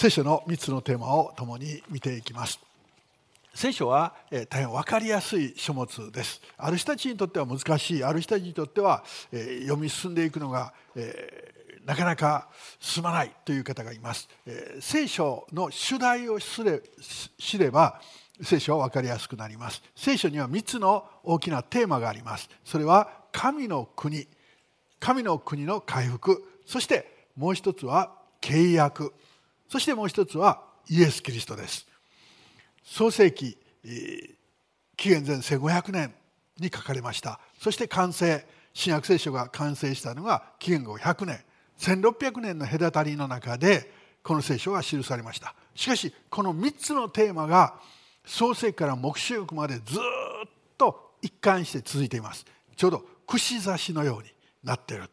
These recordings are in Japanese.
聖書の3つのテーマを共に見ていきます。聖書は、大変分かりやすい書物です。ある人たちにとっては難しい。ある人たちにとっては、読み進んでいくのが、なかなか進まないという方がいます、聖書の主題を知れ知れば聖書は分かりやすくなります。聖書には3つの大きなテーマがあります。それは神の国。神の国の回復。そしてもう一つは契約。そしてもう一つはイエス・キリストです。創世紀紀元前1500年に書かれました。そして完成新約聖書が完成したのが紀元後100年。1600年の隔たりの中でこの聖書が記されました。しかしこの3つのテーマが創世紀から黙示録までずっと一貫して続いています。ちょうど串刺しのようになっている。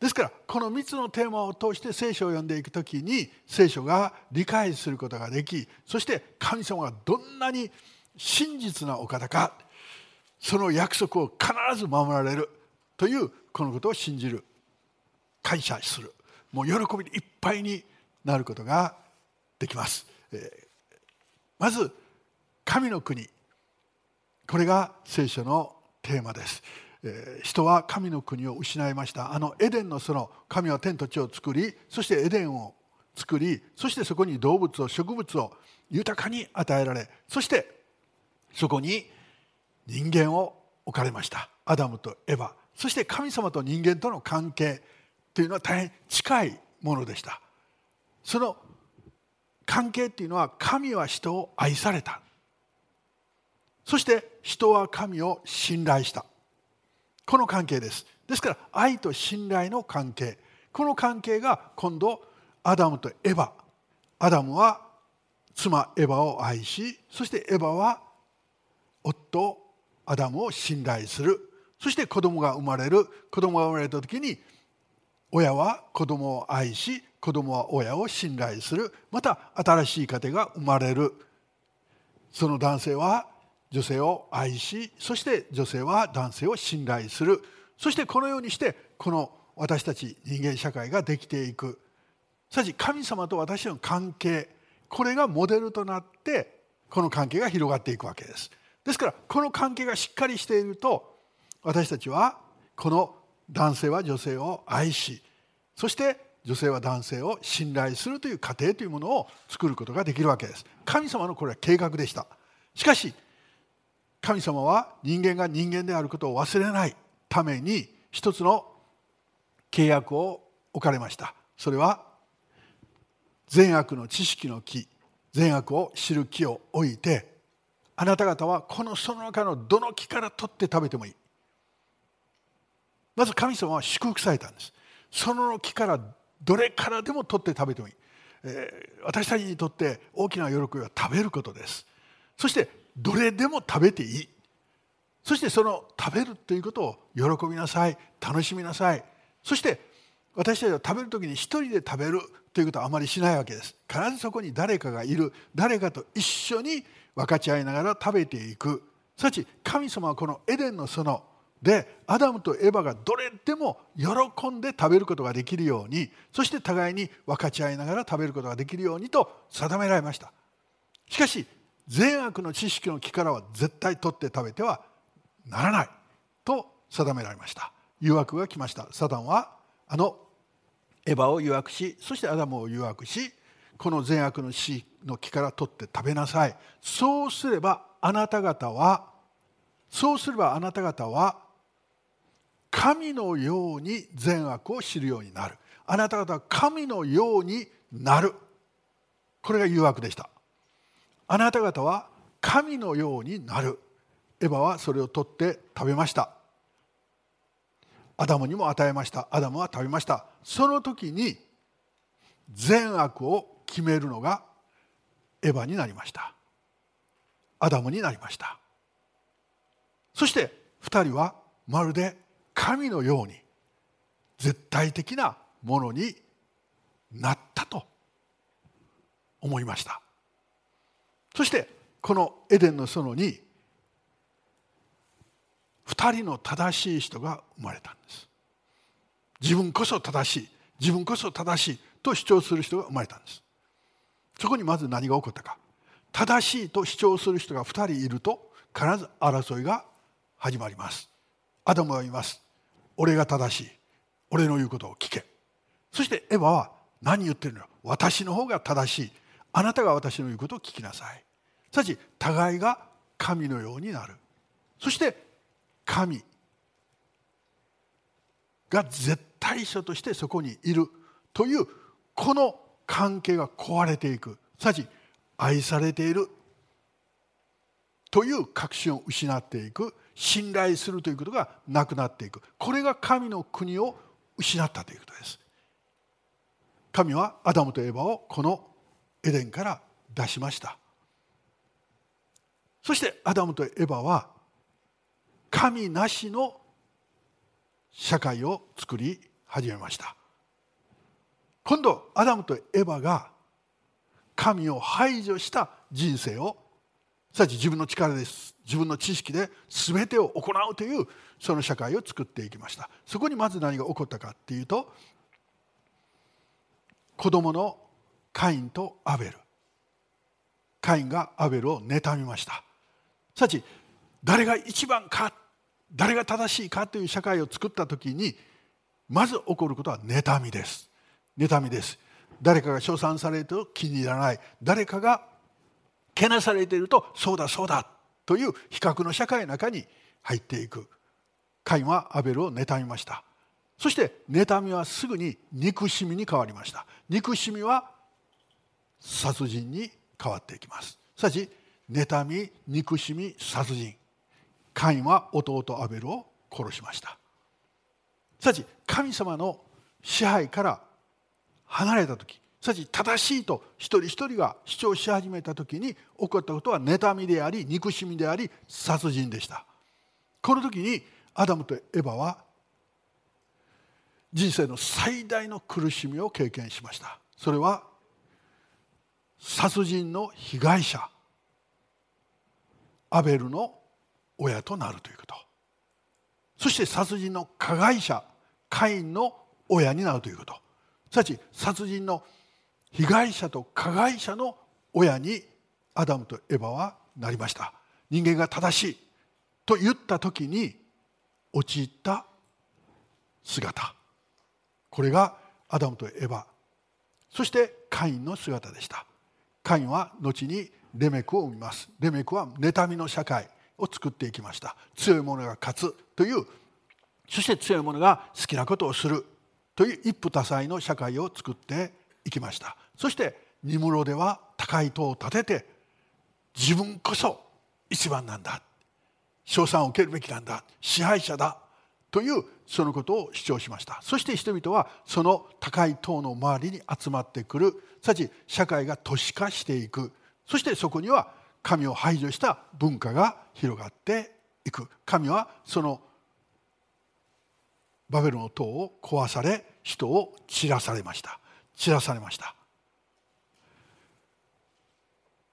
ですからこの3つのテーマを通して聖書を読んでいく時に聖書が理解することができそして神様がどんなに真実なお方かその約束を必ず守られるというこのことを信じる感謝するもう喜びでいっぱいになることができます。まず神の国これが聖書のテーマです。人は神の国を失いました。あのエデンの園神は天と地を作りそしてエデンを作りそしてそこに動物を植物を豊かに与えられそしてそこに人間を置かれました。アダムとエヴァ。そして神様と人間との関係というのは大変近いものでした。その関係っていうのは神は人を愛された。そして人は神を信頼した。この関係です。ですから愛と信頼の関係。この関係が今度アダムとエヴァ。アダムは妻エヴァを愛しそしてエヴァは夫アダムを信頼する。そして子供が生まれる。子供が生まれた時に親は子供を愛し子供は親を信頼する。また新しい家庭が生まれる。その男性は女性を愛しそして女性は男性を信頼する。そしてこのようにしてこの私たち人間社会ができていく。すなわち神様と私の関係これがモデルとなってこの関係が広がっていくわけです。ですからこの関係がしっかりしていると私たちはこの男性は女性を愛しそして女性は男性を信頼するという過程というものを作ることができるわけです。神様のこれは計画でした。しかし神様は人間が人間であることを忘れないために一つの契約を置かれました。それは善悪の知識の木善悪を知る木を置いてあなた方はこのその中のどの木から取って食べてもいい。まず神様は祝福されたんです。その木からどれからでも取って食べてもいい、えー、私たちにとって大きな喜びは食べることです。そしてどれでも食べていい。そしてその食べるということを喜びなさい。楽しみなさい。そして私たちは食べる時に一人で食べるということはあまりしないわけです。必ずそこに誰かがいる。誰かと一緒に分かち合いながら食べていく。すなわち神様はこのエデンの園でアダムとエバがどれでも喜んで食べることができるようにそして互いに分かち合いながら食べることができるようにと定められました。しかし善悪の知識の木からは絶対取って食べてはならないと定められました。誘惑が来ました。サタンはあのエヴァを誘惑しそしてアダムを誘惑しこの善悪の死の木から取って食べなさい。そうすればあなた方はそうすればあなた方は神のように善悪を知るようになる。あなた方は神のようになる。これが誘惑でした。あなた方は神のようになる。エヴァはそれを取って食べました。アダムにも与えました。アダムは食べました。その時に善悪を決めるのがエヴァになりました。アダムになりました。そして2人はまるで神のように絶対的なものになったと思いました。そしてこのエデンの園に2人の正しい人が生まれたんです。自分こそ正しい自分こそ正しいと主張する人が生まれたんです。そこにまず何が起こったか。正しいと主張する人が2人いると必ず争いが始まります。アダムは言います。俺が正しい。俺の言うことを聞け。そしてエヴァは何言ってるのよ。私の方が正しい。あなたが私の言うことを聞きなさい。すなわち互いが神のようになる。そして神が絶対者としてそこにいるというこの関係が壊れていく。すなわち愛されているという確信を失っていく。信頼するということがなくなっていく。これが神の国を失ったということです。神はアダムとエバをこのエデンから出しました。そしてアダムとエバは神なしの社会を作り始めました。今度アダムとエバが神を排除した人生をさち自分の力です自分の知識で全てを行うというその社会を作っていきました。そこにまず何が起こったかっていうと子供のカインとアベル。カインがアベルを妬みました。さち誰が一番か誰が正しいかという社会を作った時にまず起こることは妬みです。妬みです。誰かが称賛されると気に入らない。誰かがけなされているとそうだそうだという比較の社会の中に入っていく。カインはアベルを妬みました。そして妬みはすぐに憎しみに変わりました。憎しみは殺人に変わっていきます。すなわち妬み憎しみ殺人。カインは弟アベルを殺しました。すなわち神様の支配から離れた時すなわち正しいと一人一人が主張し始めた時に起こったことは妬みであり憎しみであり殺人でした。この時にアダムとエバは人生の最大の苦しみを経験しました。それは殺人の被害者。アベルの親となるということ。そして殺人の加害者カインの親になるということ。すなわち殺人の被害者と加害者の親にアダムとエバはなりました。人間が正しいと言った時に陥った姿。これがアダムとエバそしてカインの姿でした。カインは後にレメクを生みます。レメクは妬みの社会を作っていきました。強い者が勝つというそして強い者が好きなことをするという一夫多妻の社会を作っていきました。そしてニムロでは高い塔を建てて自分こそ一番なんだ。賞賛を受けるべきなんだ。支配者だというそのことを主張しました。そして人々はその高い塔の周りに集まってくる。さち社会が都市化していく。そしてそこには神を排除した文化が広がっていく。神はそのバベルの塔を壊され人を散らされました。散らされました。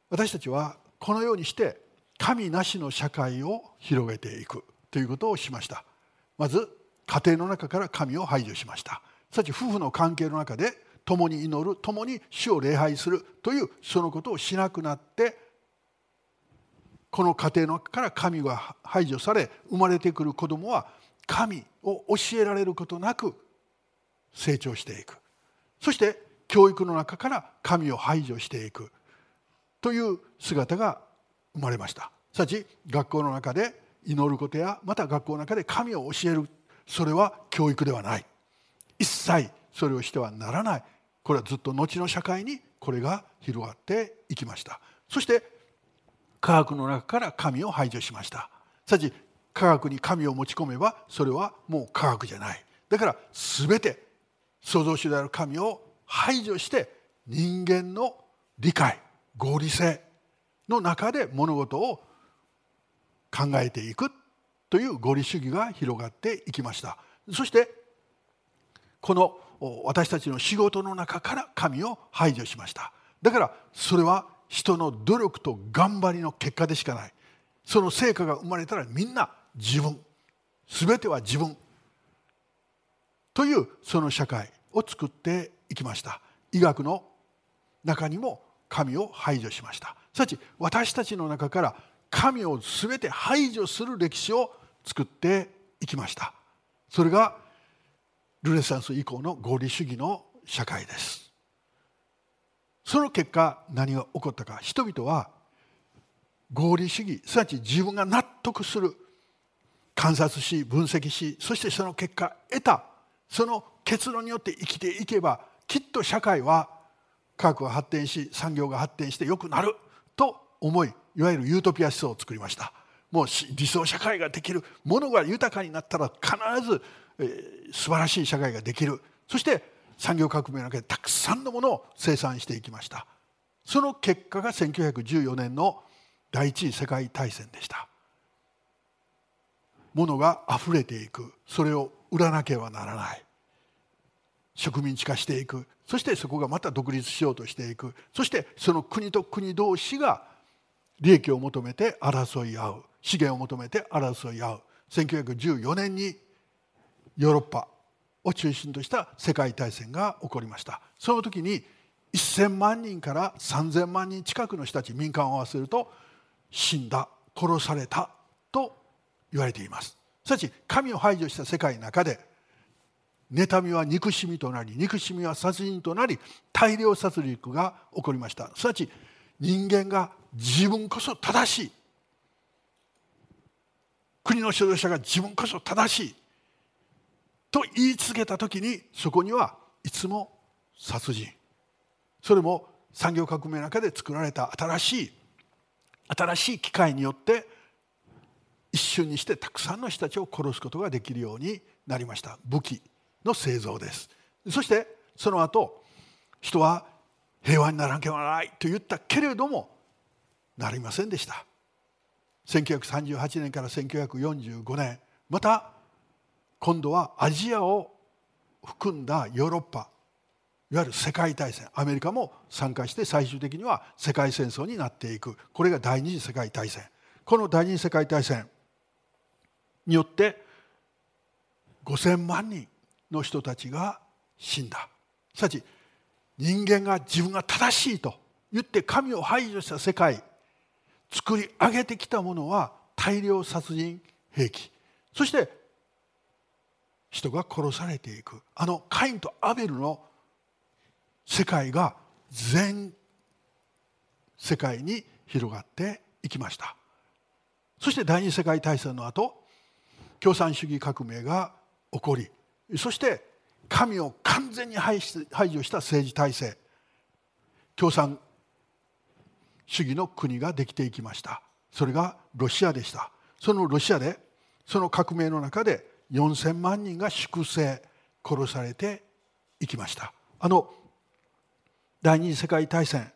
私たちはこのようにして神なしの社会を広げていく。ということをしました。まず家庭の中から神を排除しました。さち夫婦の関係の中で共に祈る共に主を礼拝するというそのことをしなくなってこの家庭の中から神が排除され生まれてくる子供は神を教えられることなく成長していく。そして教育の中から神を排除していく。という姿が生まれました。すなわち学校の中で祈ることやまた学校の中で神を教える。それは教育ではない。一切それをしてはならない。これはずっと後の社会にこれが広がっていきました。そして科学の中から神を排除しました。すなわち科学に神を持ち込めばそれはもう科学じゃない。だから全て創造主である神を排除して人間の理解合理性の中で物事を考えていくという合理主義が広がっていきました。そしてこの私たちの仕事の中から神を排除しました。だからそれは人の努力と頑張りの結果でしかない。その成果が生まれたらみんな自分。全ては自分。というその社会を作っていきました。医学の中にも神を排除しました。すなわち私たちの中から神を全て排除する歴史を作っていきました。それがルネサンス以降の合理主義の社会です。その結果何が起こったか。人々は合理主義すなわち自分が納得する観察し分析しそしてその結果得た。その結論によって生きていけばきっと社会は科学が発展し産業が発展して良くなる。と思いいわゆるユートピア思想を作りました。もう理想社会ができるものが豊かになったら必ず、素晴らしい社会ができる。そして産業革命の中でたくさんのものを生産していきました。その結果が1914年の第一次世界大戦でした。ものが溢れていく。それを売らなければならない。植民地化していく。そしてそこがまた独立しようとしていく。そしてその国と国同士が利益を求めて争い合う。資源を求めて争い合う。1914年にヨーロッパを中心とした世界大戦が起こりました。その時に1000万人から3000万人近くの人たち民間を合わせると死んだ殺されたと言われています。すなわち神を排除した世界の中で妬みは憎しみとなり憎しみは殺人となり大量殺戮が起こりました。すなわち人間が自分こそ正しい。国の指導者が自分こそ正しい。と言い続けた時にそこにはいつも殺人。それも産業革命の中で作られた新しい新しい機械によって一瞬にしてたくさんの人たちを殺すことができるようになりました。武器の製造です。そしてその後人は平和にならなければならないと言ったけれどもなりませんでした。1938年から1945年また今度はアジアを含んだヨーロッパいわゆる世界大戦アメリカも参加して最終的には世界戦争になっていく。これが第二次世界大戦。この第二次世界大戦によって5,000万人の人たちが死んだ。すなわち人間が自分が正しいと言って神を排除した世界作り上げてきたものは大量殺人兵器。そして人が殺されていく。あのカインとアベルの世界が全世界に広がっていきました。そして第二次世界大戦の後共産主義革命が起こりそして神を完全に排除した政治体制共産主義の国ができていきました。それがロシアでした。そのロシアでその革命の中で4,000万人が粛清殺されていきました。あの第二次世界大戦。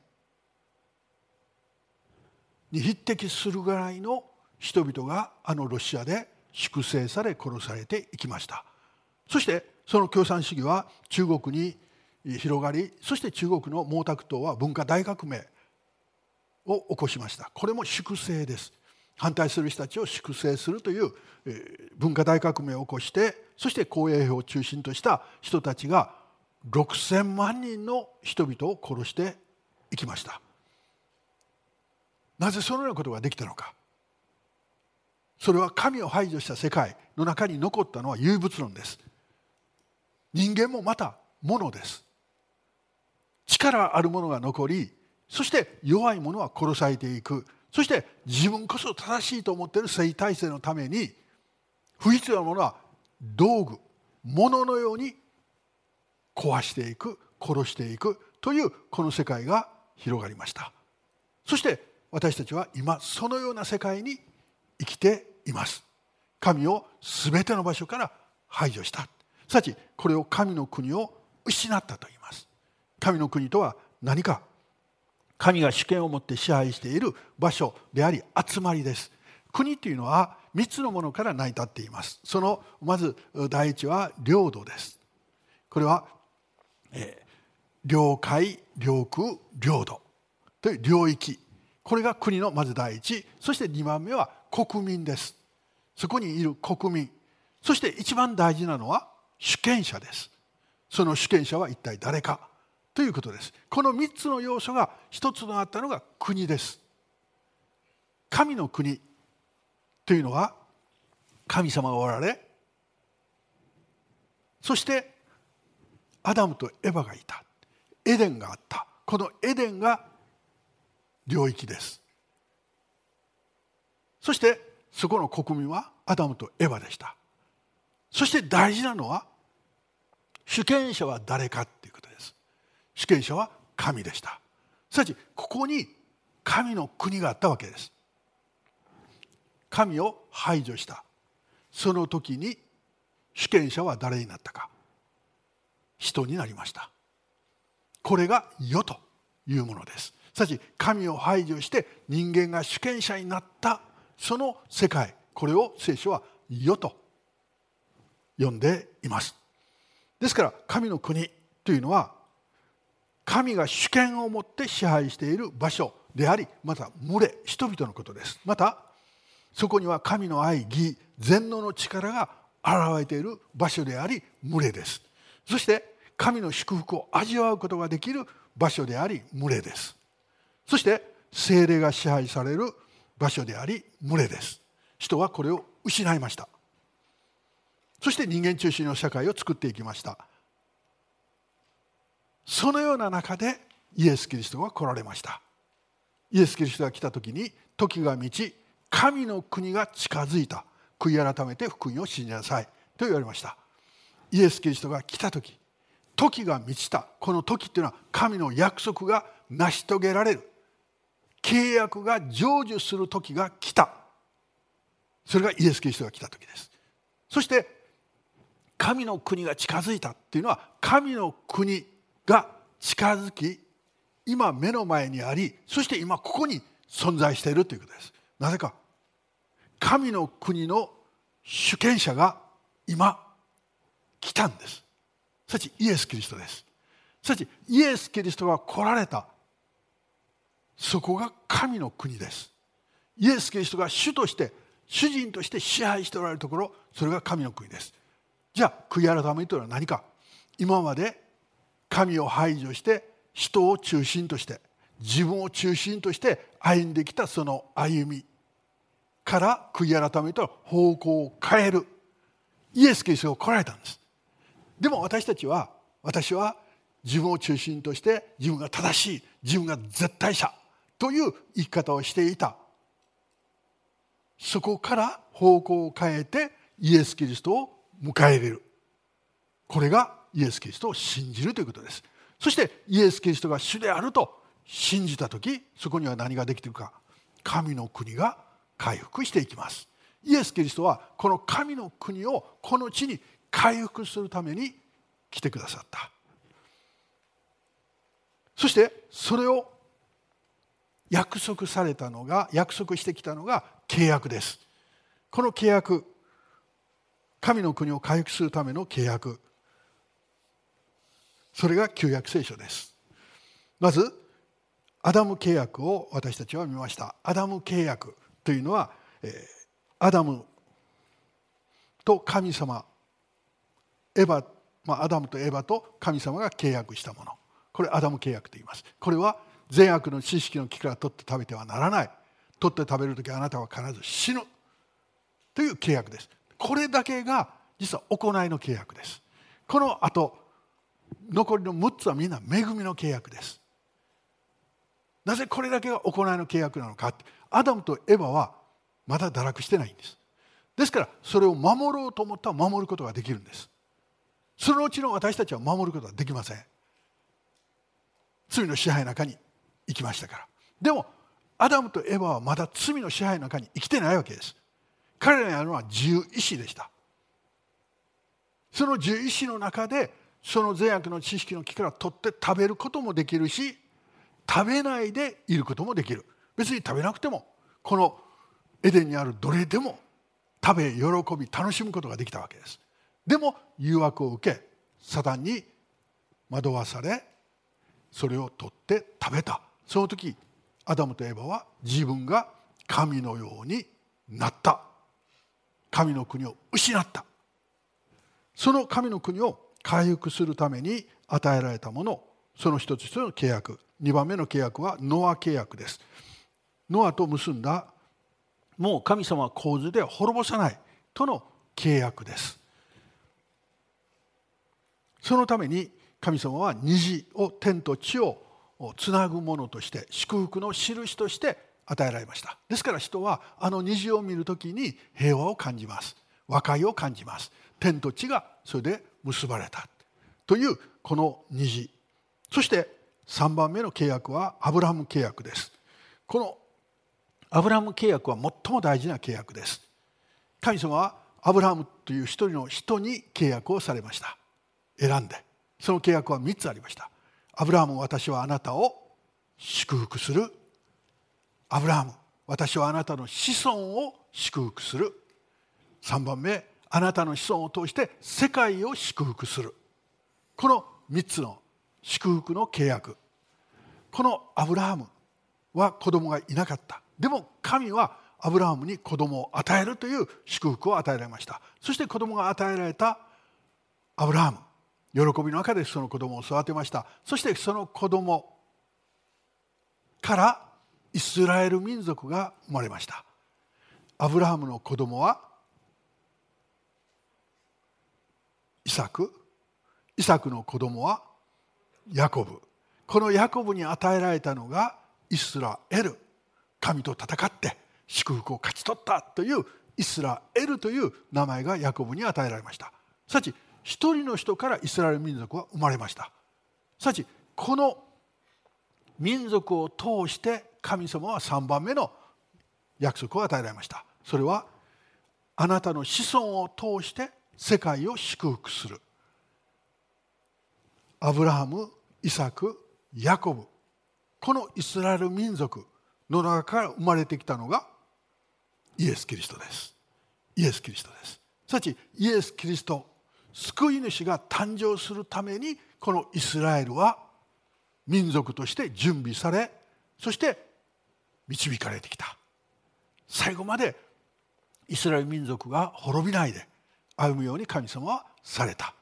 に匹敵するぐらいの人々があのロシアで粛清され殺されていきました。そしてその共産主義は中国に広がりそして中国の毛沢東は文化大革命を起こしました。これも粛清です。反対する人たちを粛清するという文化大革命を起こしてそして公営兵を中心とした人たちが6,000万人の人々を殺していきました。なぜそのようなことができたのか。それは神を排除した世界の中に残ったのは唯物論です。人間もまた物です。力あるものが残りそして弱い者は殺されていく。そして自分こそ正しいと思っている性体制のために不必要なものは道具物のように壊していく殺していくというこの世界が広がりました。そして私たちは今そのような世界に生きています。神を全ての場所から排除した。すなわちこれを神の国を失ったと言います。神の国とは何か神が主権を持って支配している場所であり集まりです。国というのは3つのものから成り立っています。そのまず第一は領土です。これはえー、領海領空領土。という領域。これが国のまず第一。そして2番目は国民です。そこにいる国民。そして一番大事なのは主権者です。その主権者は一体誰か。ということです。この3つの要素が一つとなったのが国です。神の国というのは神様がおられそしてアダムとエヴァがいた。エデンがあった。このエデンが領域です。そしてそこの国民はアダムとエヴァでした。そして大事なのは主権者は誰か。主権者は神でした。すなわちここに神の国があったわけです。神を排除した。その時に主権者は誰になったか。人になりました。これが世というものです。すなわち神を排除して人間が主権者になった。その世界。これを聖書は世と呼んでいます。ですから神の国というのは神が主権を持って支配している場所でありまた群れ人々のことです。またそこには神の愛義全能の力が現れている場所であり群れです。そして神の祝福を味わうことができる場所であり群れです。そして精霊が支配される場所であり群れです。人はこれを失いました。そして人間中心の社会を作っていきました。そのような中でイエス・キリストが来られました。イエス・キリストが来た時に時が満ち神の国が近づいた。悔い改めて福音を信じなさい。と言われました。イエス・キリストが来た時時が満ちた。この時っていうのは神の約束が成し遂げられる。契約が成就する時が来た。それがイエス・キリストが来た時です。そして神の国が近づいたっていうのは神の国が近づき今目の前にありそして今ここに存在しているということです。なぜか神の国の主権者が今来たんです。すなわちイエス・キリストです。すなわちイエス・キリストが来られた。そこが神の国です。イエス・キリストが主として主人として支配しておられるところそれが神の国です。じゃあ悔い改めというのは何か。今まで神を排除して人を中心として自分を中心として歩んできたその歩みから悔い改めと方向を変える。イエス・キリストが来られたんです。でも私たちは私は自分を中心として自分が正しい自分が絶対者という生き方をしていた。そこから方向を変えてイエス・キリストを迎え入れる。これがイエス・キリストを信じるということです。そしてイエス・キリストが主であると信じた時そこには何ができているか。神の国が回復していきます。イエス・キリストはこの神の国をこの地に回復するために来てくださった。そしてそれを約束されたのが約束してきたのが契約です。この契約神の国を回復するための契約。それが旧約聖書です。まずアダム契約を私たちは見ました。アダム契約というのは、アダムと神様エヴァ、まあ、アダムとエヴァと神様が契約したもの。これアダム契約と言います。これは善悪の知識の木から取って食べてはならない。取って食べる時あなたは必ず死ぬ。という契約です。これだけが実は行いの契約です。このあと残りの6つはみんな恵みの契約です。なぜこれだけが行いの契約なのかアダムとエヴァはまだ堕落してないんです。ですからそれを守ろうと思ったら守ることができるんです。そのうちの私たちは守ることはできません。罪の支配の中に行きましたから。でもアダムとエヴァはまだ罪の支配の中に生きてないわけです。彼らにあるのは自由意志でした。その自由意志の中でその善悪の知識の木から取って食べることもできるし食べないでいることもできる。別に食べなくてもこのエデンにあるどれでも食べ喜び楽しむことができたわけです。でも誘惑を受けサタンに惑わされそれを取って食べた。その時アダムとエバは自分が神のようになった。神の国を失った。その神の国を回復するために与えられたもの。その一つ一つの契約。2番目の契約はノア契約です。ノアと結んだもう神様は洪水で滅ぼさないとの契約です。そのために神様は虹を天と地をつなぐものとして祝福の印として与えられました。ですから人はあの虹を見るときに平和を感じます。和解を感じます。天と地がそれで結ばれた。というこの虹そして3番目の契約はアブラハム契約です。このアブラハム契約は最も大事な契約です。神様はアブラハムという一人の人に契約をされました。選んで。その契約は3つありました。アブラハム私はあなたを祝福する。アブラハム私はあなたの子孫を祝福する。3番目あなたの子孫を通して世界を祝福する。この3つの祝福の契約。このアブラハムは子供がいなかった。でも神はアブラハムに子供を与えるという祝福を与えられました。そして子供が与えられたアブラハム。喜びの中でその子供を育てました。そしてその子供からイスラエル民族が生まれました。アブラハムの子供はイサクイサクの子供はヤコブ。このヤコブに与えられたのがイスラエル。神と戦って祝福を勝ち取ったというイスラエルという名前がヤコブに与えられました。すなわち一人の人からイスラエル民族は生まれました。すなわちこの民族を通して神様は3番目の約束を与えられました。それはあなたの子孫を通して世界を祝福する。アブラハムイサクヤコブ。このイスラエル民族の中から生まれてきたのがイエス・キリストです。イエス・キリストです。すなわちイエス・キリスト救い主が誕生するためにこのイスラエルは民族として準備されそして導かれてきた。最後までイスラエル民族が滅びないで歩むように神様はされた。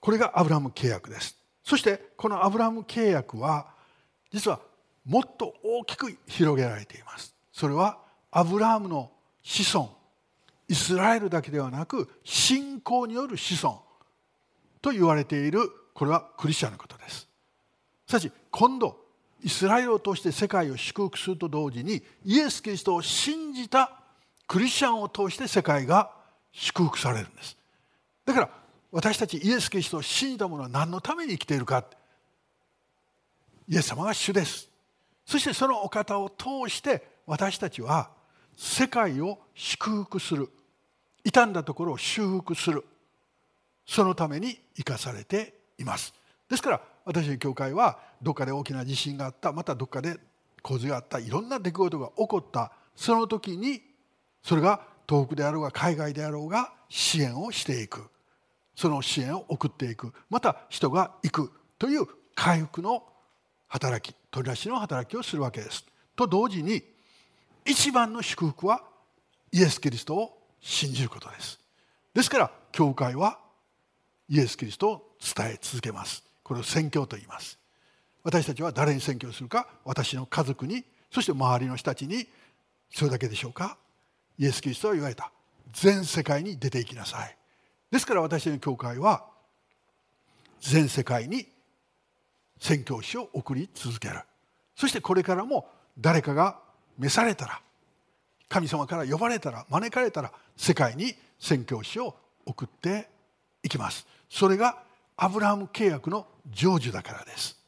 これがアブラム契約です。そしてこのアブラム契約は実はもっと大きく広げられています。それはアブラハムの子孫イスラエルだけではなく信仰による子孫と言われているこれはクリスチャンのことです。しかし今度イスラエルを通して世界を祝福すると同時にイエス・キリストを信じたクリスチャンを通して世界が祝福されるんです。だから私たちイエス・キリストを信じた者は何のために生きているか。イエス様が主です。そしてそのお方を通して私たちは世界を祝福する。傷んだところを修復する。そのために生かされています。ですから私の教会はどっかで大きな地震があった。またどっかで洪水があった。いろんな出来事が起こった。その時にそれが遠くであろうが海外であろうが支援をしていくその支援を送っていくまた人が行くという回復の働き取り出しの働きをするわけです。と同時に一番の祝福はイエス・キリストを信じることです。ですから教会はイエス・キリストを伝え続けます。これを宣教と言います。私たちは誰に宣教するか私の家族にそして周りの人たちにそれだけでしょうか？イエス・キリストは言われた。全世界に出ていきなさい。ですから私たちの教会は全世界に宣教師を送り続ける。そしてこれからも誰かが召されたら神様から呼ばれたら招かれたら世界に宣教師を送っていきます。それがアブラハム契約の成就だからです。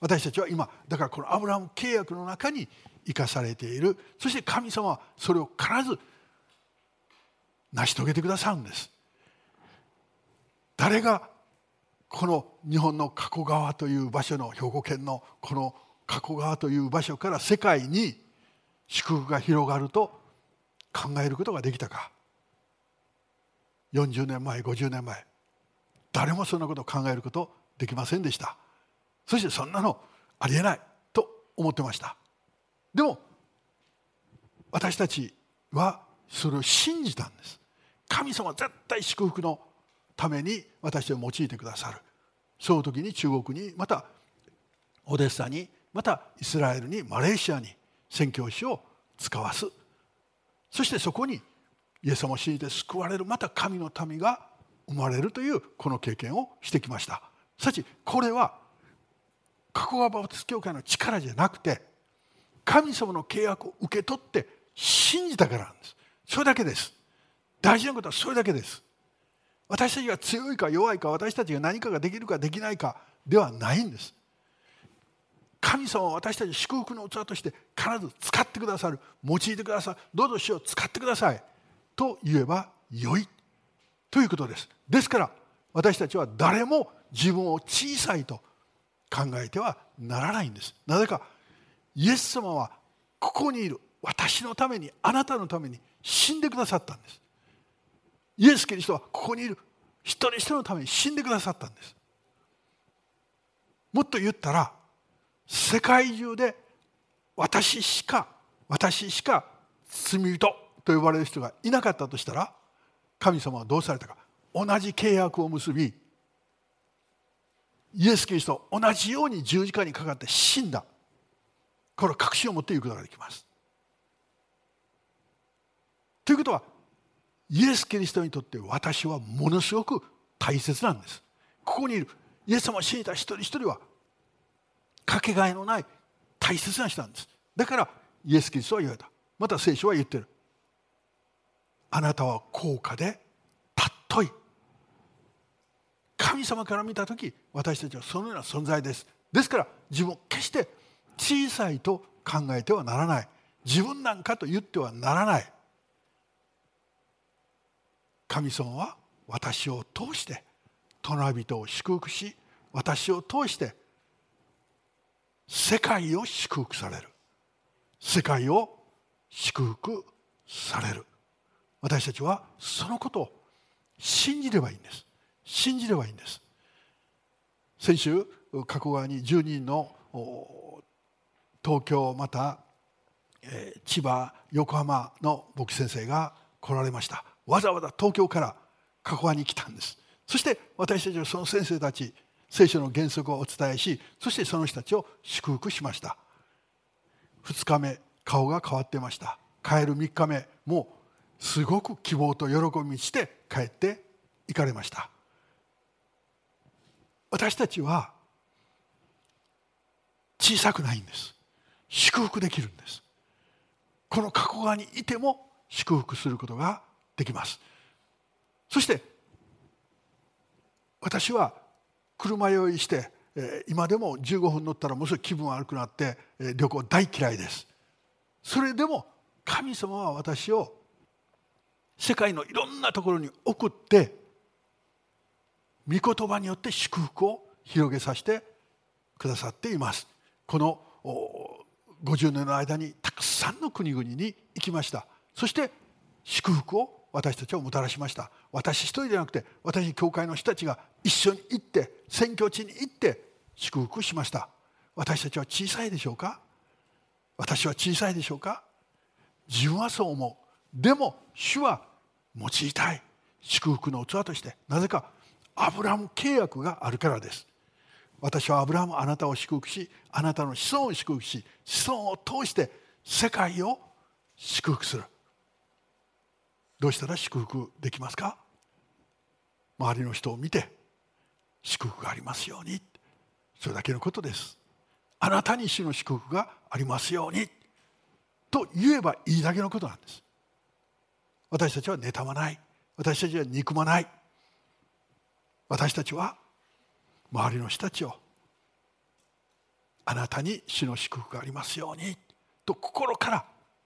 私たちは今だからこのアブラハム契約の中に生かされている。そして神様はそれを必ず成し遂げてくださるんです。誰がこの日本の加古川という場所の兵庫県のこの加古川という場所から世界に祝福が広がると考えることができたか。40年前50年前誰もそんなことを考えることできませんでした。そしてそんなのありえないと思ってました。でも私たちはそれを信じたんです。神様は絶対祝福のために私を用いてくださる。その時に中国にまたオデッサにまたイスラエルにマレーシアに宣教師を使わす。そしてそこにイエス様を信じて救われるまた神の民が生まれるというこの経験をしてきました。すなわちこれは加古川バプテス教会の力じゃなくて神様の契約を受け取って信じたからなんです。それだけです。大事なことはそれだけです。私たちが強いか弱いか私たちが何かができるかできないかではないんです。神様は私たち祝福の器として必ず使ってくださる。用いてくださるどうぞ主を使ってください。と言えばよい。ということです。ですから私たちは誰も自分を小さいと考えてはならないんです。なぜかイエス様はここにいる。私のためにあなたのために死んでくださったんです。イエス・キリストはここにいる。一人一人のために死んでくださったんです。もっと言ったら世界中で私しか私しか罪人と呼ばれる人がいなかったとしたら神様はどうされたか。同じ契約を結びイエス・キリスト同じように十字架にかかって死んだ。これ確信を持っていくことができます。ということはイエス・キリストにとって私はものすごく大切なんです。ここにいるイエス様を信じた一人一人はかけがえのない大切な人なんです。だからイエス・キリストは言われた。また聖書は言ってる。あなたは高価で尊い。神様から見た時私たちはそのような存在です。ですから自分を決して小さいと考えてはならない。自分なんかと言ってはならない。神様は私を通して隣人を祝福し私を通して世界を祝福される。世界を祝福される。私たちはそのことを信じればいいんです。信じればいいんです。先週加古川に10人の東京また千葉横浜の牧師先生が来られました。わざわざ東京から加古川に来たんです。そして私たちはその先生たち聖書の原則をお伝えしそしてその人たちを祝福しました。2日目顔が変わってました。帰る3日目もうすごく希望と喜びにして帰って行かれました。私たちは小さくないんです。祝福できるんです。この加古川にいても祝福することができます。そして私は車酔いして今でも15分乗ったらものすごい気分悪くなって旅行大嫌いです。それでも神様は私を世界のいろんなところに送って御言葉によって祝福を広げさせてくださっています。この50年の間にたくさんの国々に行きました。そして祝福を私たちをもたらしました。私一人ではなくて私教会の人たちが一緒に行って宣教地に行って祝福しました。私たちは小さいでしょうか？私は小さいでしょうか？自分はそう思う。でも主は用いたい。祝福の器としてなぜかアブラム契約があるからです。私はアブラハムあなたを祝福しあなたの子孫を祝福し子孫を通して世界を祝福する。どうしたら祝福できますか？周りの人を見て祝福がありますように。それだけのことです。あなたに主の祝福がありますように。と言えばいいだけのことなんです。私たちは妬まない。私たちは憎まない。私たちは周りの人たちをあなたに主の祝福がありますようにと心から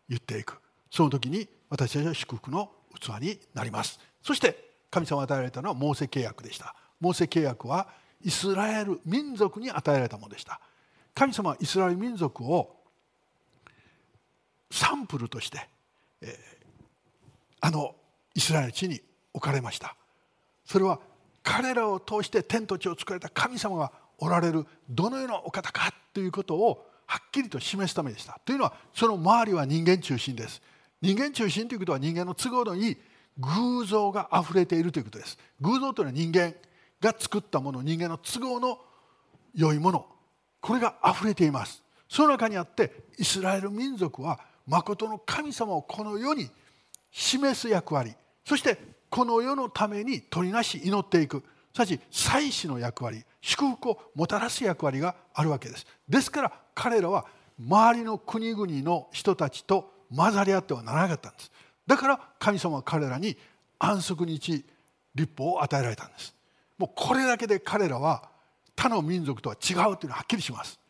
言っていく。その時に私たちは祝福の器になります。そして神様が与えられたのはモーセ契約でした。モーセ契約はイスラエル民族に与えられたものでした。神様はイスラエル民族をサンプルとして、えー、あのイスラエル地に置かれました。それは彼らを通して天と地を作られた神様がおられる。どのようなお方かということをはっきりと示すためでした。というのはその周りは人間中心です。人間中心ということは人間の都合のいい偶像があふれているということです。偶像というのは人間が作ったもの人間の都合の良いもの。これが溢れています。その中にあってイスラエル民族は誠の神様をこの世に示す役割。そしてこの世のために取りなし祈っていく。すなわち祭祀の役割祝福をもたらす役割があるわけです。ですから彼らは周りの国々の人たちと混ざり合ってはならなかったんです。だから神様は彼らに安息日立法を与えられたんです。もうこれだけで彼らは他の民族とは違うというのははっきりします。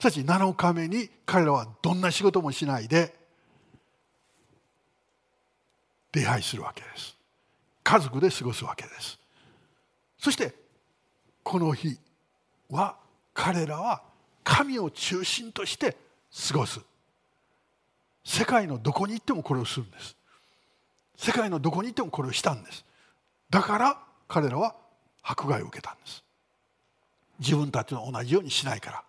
しかし7日目に彼らはどんな仕事もしないで礼拝するわけです。家族で過ごすわけです。そしてこの日は彼らは神を中心として過ごす。世界のどこに行ってもこれをするんです。世界のどこに行ってもこれをしたんです。だから彼らは迫害を受けたんです。自分たちの同じようにしないから。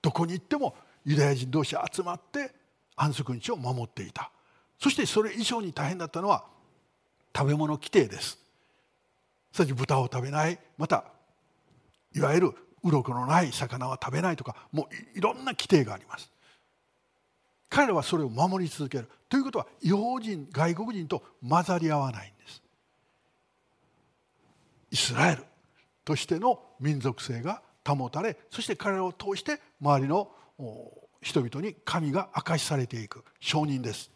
どこに行ってもユダヤ人同士集まって安息日を守っていた。そしてそれ以上に大変だったのは食べ物規定です。そして豚を食べない。またいわゆる鱗のない魚は食べないとかもういろんな規定があります。彼らはそれを守り続ける。ということは違法人外国人と混ざり合わないんです。イスラエルとしての民族性が保たれそして彼らを通して周りの人々に神が明かしされていく証人です。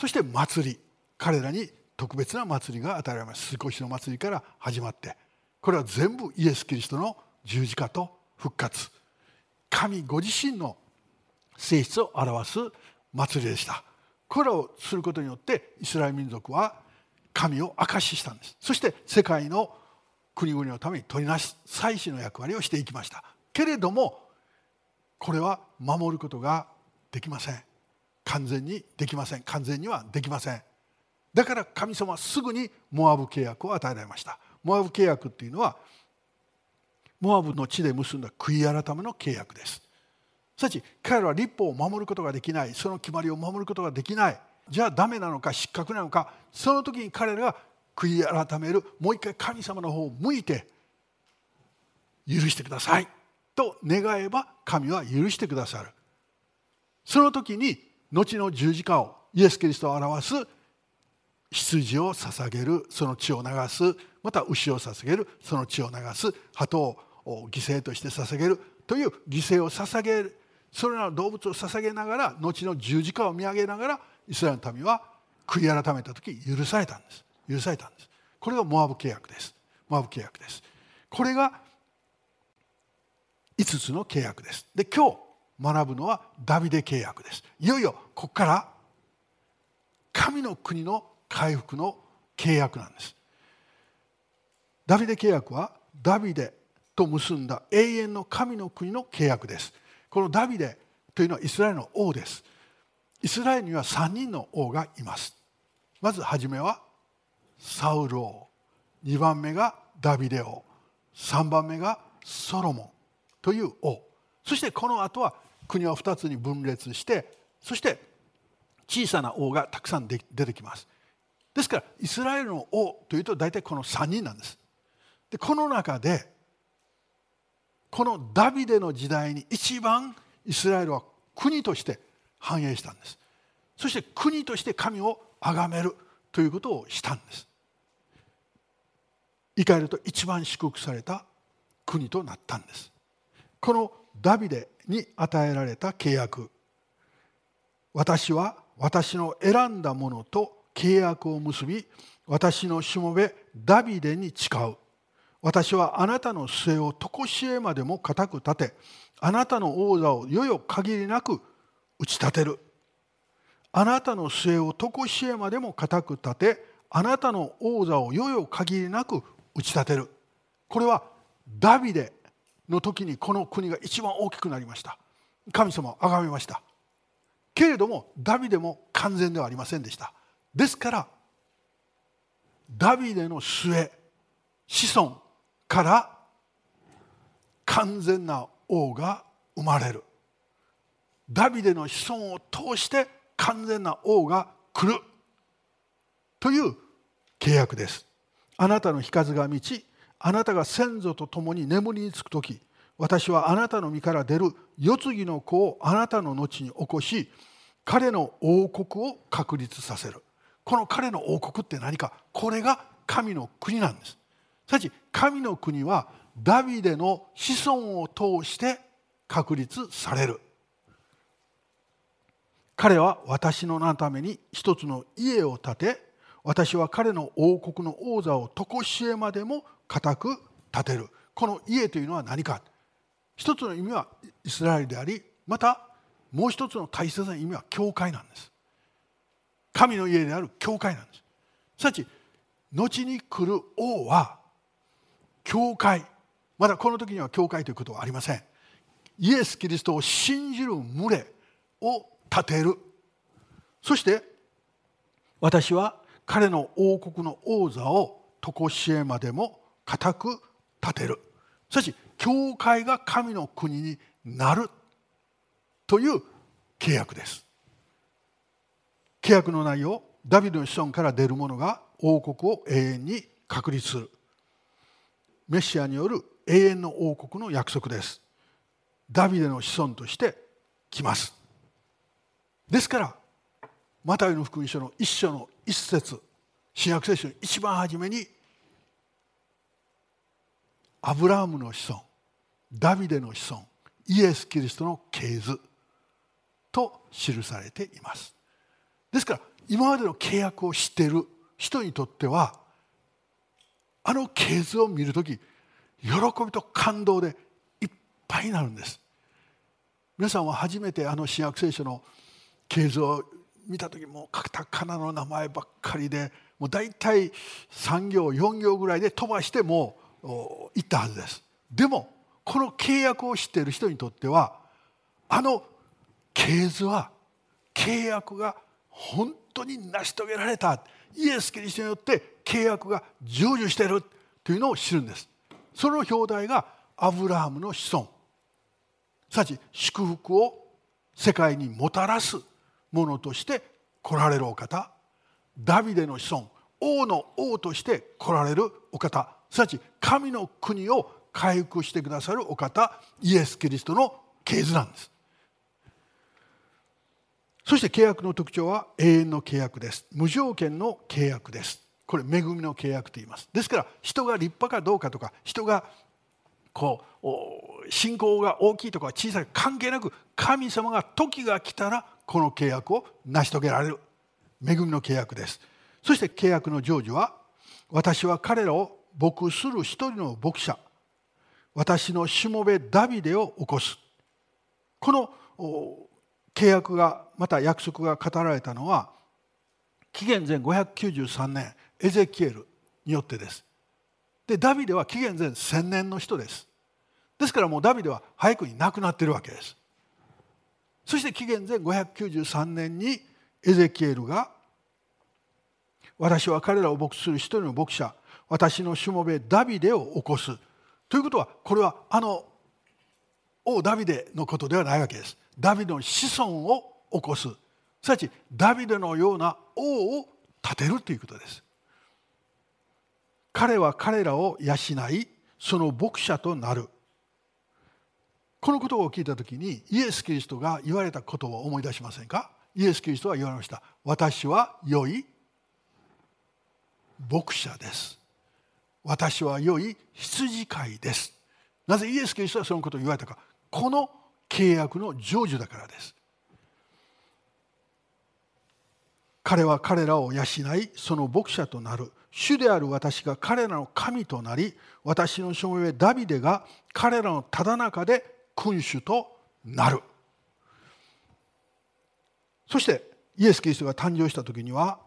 そして祭り。彼らに特別な祭りが与えられます。少しの祭りから始まって。これは全部イエス・キリストの十字架と復活。神ご自身の性質を表す祭りでした。これをすることによってイスラエル民族は神を証ししたんです。そして世界の国々のために取りなし祭祀の役割をしていきました。けれどもこれは守ることができません。完全にできません。完全にはできません。だから神様はすぐにモアブ契約を与えられました。モアブ契約っていうのはモアブの地で結んだ悔い改めの契約です。すなわち彼らは立法を守ることができない。その決まりを守ることができない。じゃあダメなのか失格なのか。その時に彼らが悔い改める。もう一回神様の方を向いて許してください。と願えば神は許してくださる。その時に後の十字架をイエス・キリストを表す羊を捧げるその血を流すまた牛を捧げるその血を流す鳩を犠牲として捧げるという犠牲を捧げるそれらの動物を捧げながら後の十字架を見上げながらイスラエルの民は悔い改めた時許されたんです許されたんですこれがモアブ契約ですモアブ契約ですこれが5つの契約ですで今日学ぶのはダビデ契約です。いよいよここから神の国の回復の契約なんです。ダビデ契約はダビデと結んだ永遠の神の国の契約です。このダビデというのはイスラエルの王です。イスラエルには3人の王がいます。まず初めはサウル王。2番目がダビデ王。3番目がソロモンという王。そしてこの後は国は2つに分裂してそして小さな王がたくさん出てきます。ですからイスラエルの王というと大体この3人なんです。でこの中でこのダビデの時代に一番イスラエルは国として繁栄したんです。そして国として神を崇めるということをしたんです。言い換えると一番祝福された国となったんです。このダビデに与えられた契約。私は私の選んだものと契約を結び私のしもべダビデに誓う。私はあなたの末を常しえまでも固く立てあなたの王座をよよ限りなく打ち立てる。あなたの末を常しえまでも固く立てあなたの王座をよよ限りなく打ち立てる。これはダビデの時にこの国が一番大きくなりました。神様を崇めました。けれどもダビデも完全ではありませんでした。ですからダビデの末子孫から完全な王が生まれる。ダビデの子孫を通して完全な王が来る。という契約です。あなたの日数が満ちあなたが先祖と共に眠りにつく時私はあなたの身から出る世継ぎの子をあなたの後に起こし彼の王国を確立させる。この彼の王国って何か？これが神の国なんです。さち神の国はダビデの子孫を通して確立される。彼は私の名のために一つの家を建て私は彼の王国の王座を常しえまでも固く建てる。この家というのは何か。一つの意味はイスラエルでありまたもう一つの大切な意味は教会なんです。神の家である教会なんです。すなわち後に来る王は教会。まだこの時には教会ということはありません。イエス・キリストを信じる群れを立てる。そして私は彼の王国の王座を常しえまでも固く立てる。しかし教会が神の国になるという契約です。契約の内容ダビデの子孫から出る者が王国を永遠に確立する。メシアによる永遠の王国の約束です。ダビデの子孫として来ます。ですからマタイの福音書の一章の一節新約聖書の一番初めにアブラハムの子孫ダビデの子孫イエス・キリストの系図と記されています。ですから今までの契約を知っている人にとってはあの系図を見る時喜びと感動でいっぱいになるんです。皆さんは初めてあの新約聖書の系図を見た時もカタカナの名前ばっかりでもう大体3行4行ぐらいで飛ばしてもいったはずです。でもこの契約を知っている人にとってはあの系図は契約が本当に成し遂げられたイエス・キリストによって契約が成就しているというのを知るんです。その表題がアブラハムの子孫。すなわち祝福を世界にもたらすものとして来られるお方。ダビデの子孫王の王として来られるお方。すなわち神の国を回復してくださるお方イエス・キリストの系図なんです。そして契約の特徴は永遠の契約です。無条件の契約です。これ恵みの契約と言います。ですから人が立派かどうかとか人がこう信仰が大きいとか小さい関係なく神様が時が来たらこの契約を成し遂げられる。恵みの契約です。そして契約の成就は私は彼らを牧する一人の牧者私のしもべダビデを起こす。この契約がまた約束が語られたのは紀元前593年エゼキエルによってです。でダビデは紀元前1000年の人です。ですからもうダビデは早くに亡くなっているわけです。そして紀元前593年にエゼキエルが私は彼らを牧する一人の牧者私のしもべダビデを起こす。ということはこれはあの王ダビデのことではないわけです。ダビデの子孫を起こす。すなわちダビデのような王を立てるということです。彼は彼らを養いその牧者となる。このことを聞いた時にイエス・キリストが言われたことを思い出しませんか？イエス・キリストは言われました。私は良い牧者です。私は良い羊飼いです。なぜイエス・キリストはそのことを言われたか。この契約の成就だからです。彼は彼らを養いその牧者となる主である私が彼らの神となり私の証明ダビデが彼らのただ中で君主となる。そしてイエス・キリストが誕生した時には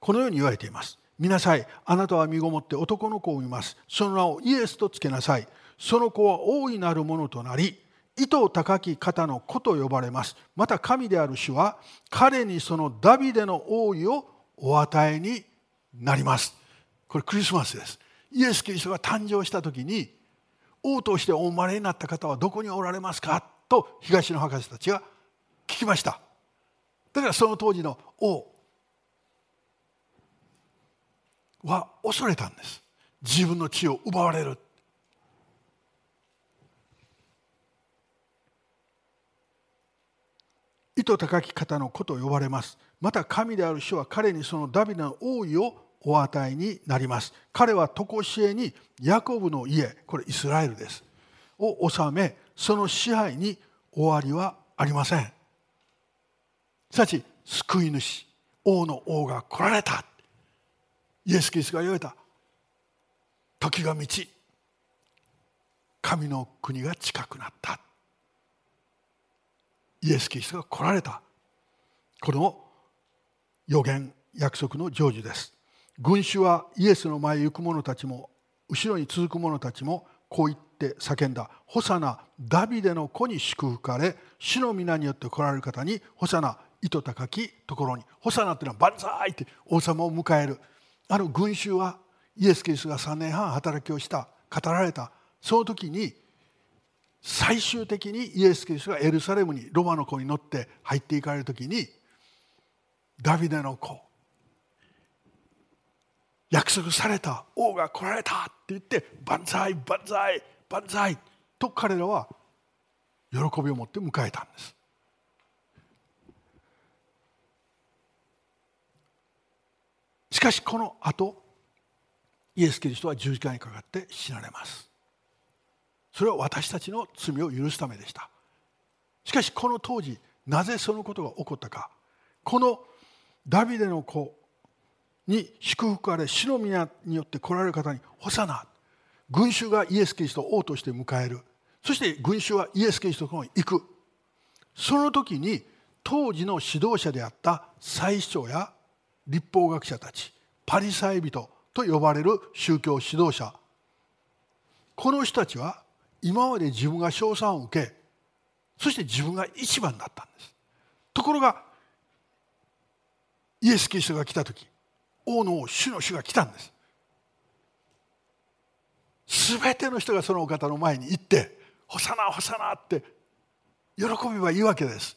このように言われています。見なさい。あなたは身ごもって男の子を見ます。その名をイエスとつけなさい。その子は大いなるものとなり糸高き方の子と呼ばれます。また神である主は彼にそのダビデの王位をお与えになります。これクリスマスです。イエス・キリストが誕生した時に王としてお生まれになった方はどこにおられますか？と東の博士たちが聞きました。だからその当時の王は恐れたんです。自分の血を奪われる。意図高き方の子と呼ばれます。また神である主は彼にそのダビデの王位をお与えになります。彼は常しえにヤコブの家これイスラエルです。を治めその支配に終わりはありません。すなわち救い主王の王が来られた。イエス・キリストが言われた。時が満ち神の国が近くなった。イエス・キリストが来られた。この予言約束の成就です。群衆はイエスの前行く者たちも後ろに続く者たちもこう言って叫んだ「ホサナダビデの子に祝福かれ主の皆によって来られる方にホサナ意図高きところに」ホサナっていうのは万歳って王様を迎える。あの群衆はイエス・キリストが3年半働きをした語られた。その時に最終的にイエス・キリストがエルサレムにロマの子に乗って入っていかれる時にダビデの子約束された王が来られたって言って万歳万歳万歳と彼らは喜びを持って迎えたんです。しかしこの後イエス・キリストは十字架にかかって死なれます。それは私たちの罪を許すためでした。しかしこの当時なぜそのことが起こったか。このダビデの子に祝福あれ主の宮によって来られる方にホサナ群衆がイエス・キリストを王として迎える。そして群衆はイエス・キリストのところに行く。その時に当時の指導者であった祭司長や立法学者たちパリサイ人と呼ばれる宗教指導者。この人たちは今まで自分が称賛を受けそして自分が一番だったんです。ところがイエス・キリストが来た時王の王主の主が来たんです。全ての人がそのお方の前に行って「ホサナホサナ」って喜べばいいわけです。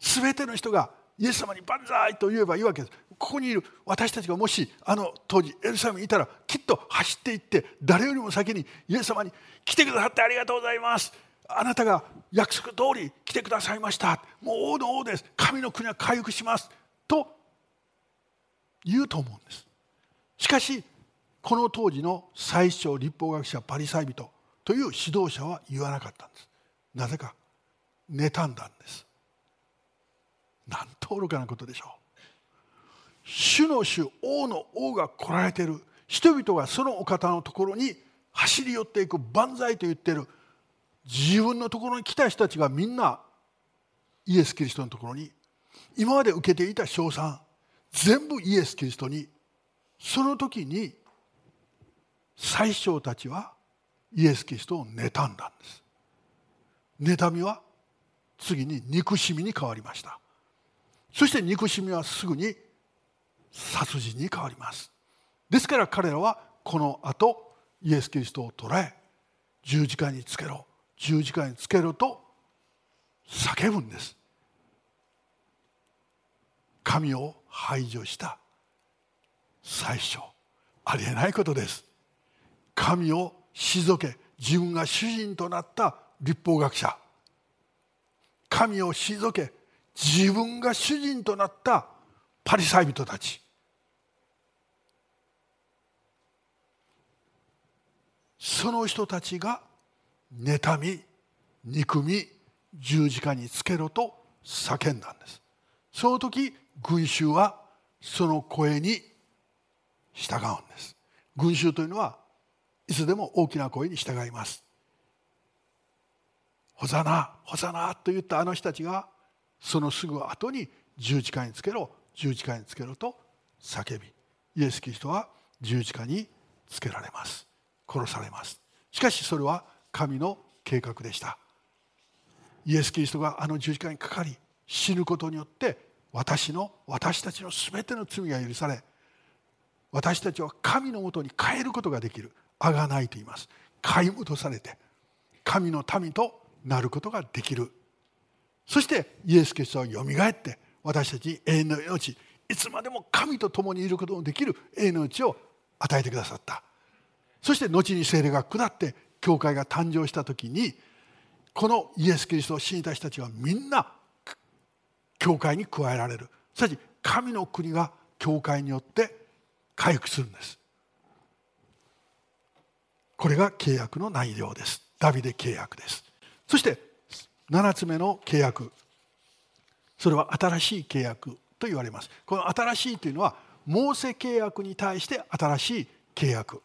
全ての人がイエス様に万歳と言えばいいわけです。ここにいる私たちがもしあの当時エルサレムにいたらきっと走っていって誰よりも先にイエス様に来てくださってありがとうございます。あなたが約束通り来てくださいました。もう王の王です。神の国は回復しますと言うと思うんです。しかしこの当時の最小立法学者パリサイ人という指導者は言わなかったんです。なぜか妬んだんです。なんと愚かなことでしょう。主の主王の王が来られてる人々がそのお方のところに走り寄っていく万歳と言ってる自分のところに来た人たちがみんなイエス・キリストのところに。今まで受けていた称賛全部イエス・キリストに。その時に最小たちはイエス・キリストを妬んだんです。妬みは次に憎しみに変わりました。そして憎しみはすぐに殺人に変わります。ですから彼らはこの後イエス・キリストを捕らえ十字架につけろ十字架につけろと叫ぶんです。神を排除した最初ありえないことです。神を退け自分が主人となった立法学者。神を退け自分が主人となったパリサイ人たち。その人たちが妬み憎み十字架につけろと叫んだんです。その時群衆はその声に従うんです。群衆というのはいつでも大きな声に従いますホザナホザナと言ったあの人たちがそのすぐ後に十字架につけろ。十字架につけろと叫びイエス・キリストは十字架につけられます。殺されます。しかしそれは神の計画でした。イエス・キリストがあの十字架にかかり死ぬことによって私の私たちの全ての罪が許され私たちは神のもとに変えることができる。あがないと言います。買い戻されて神の民となることができる。そしてイエス・キリストはよみがえって私たちに永遠の命いつまでも神と共にいることのできる永遠の命を与えてくださった。そして後に聖霊が下って教会が誕生した時にこのイエス・キリストを信じた人たちはみんな教会に加えられる。すなわち神の国が教会によって回復するんです。これが契約の内容です。ダビデ契約です。そして7つ目の契約。それは新しい契約と言われます。この新しいというのはモーセ契約に対して新しい契約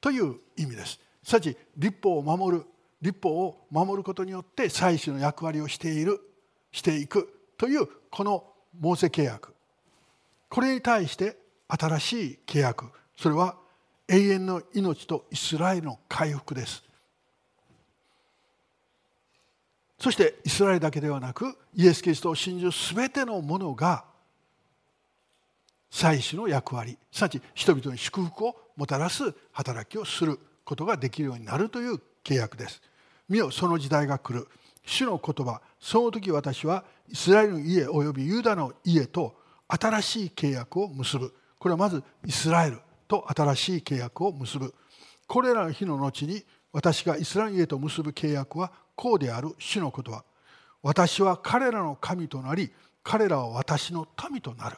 という意味です。すなわち立法を守る。立法を守ることによって祭司の役割をしているしていくというこのモーセ契約。これに対して新しい契約。それは永遠の命とイスラエルの回復です。そしてイスラエルだけではなくイエス・キリストを信じる全てのものが祭司の役割すなわち人々に祝福をもたらす働きをすることができるようになるという契約です。見よその時代が来る。主の言葉その時私はイスラエルの家およびユダの家と新しい契約を結ぶ。これはまずイスラエルと新しい契約を結ぶ。これらの日の後に私がイスラエルの家と結ぶ契約はこうである主の言葉私は彼らの神となり彼らは私の民となる。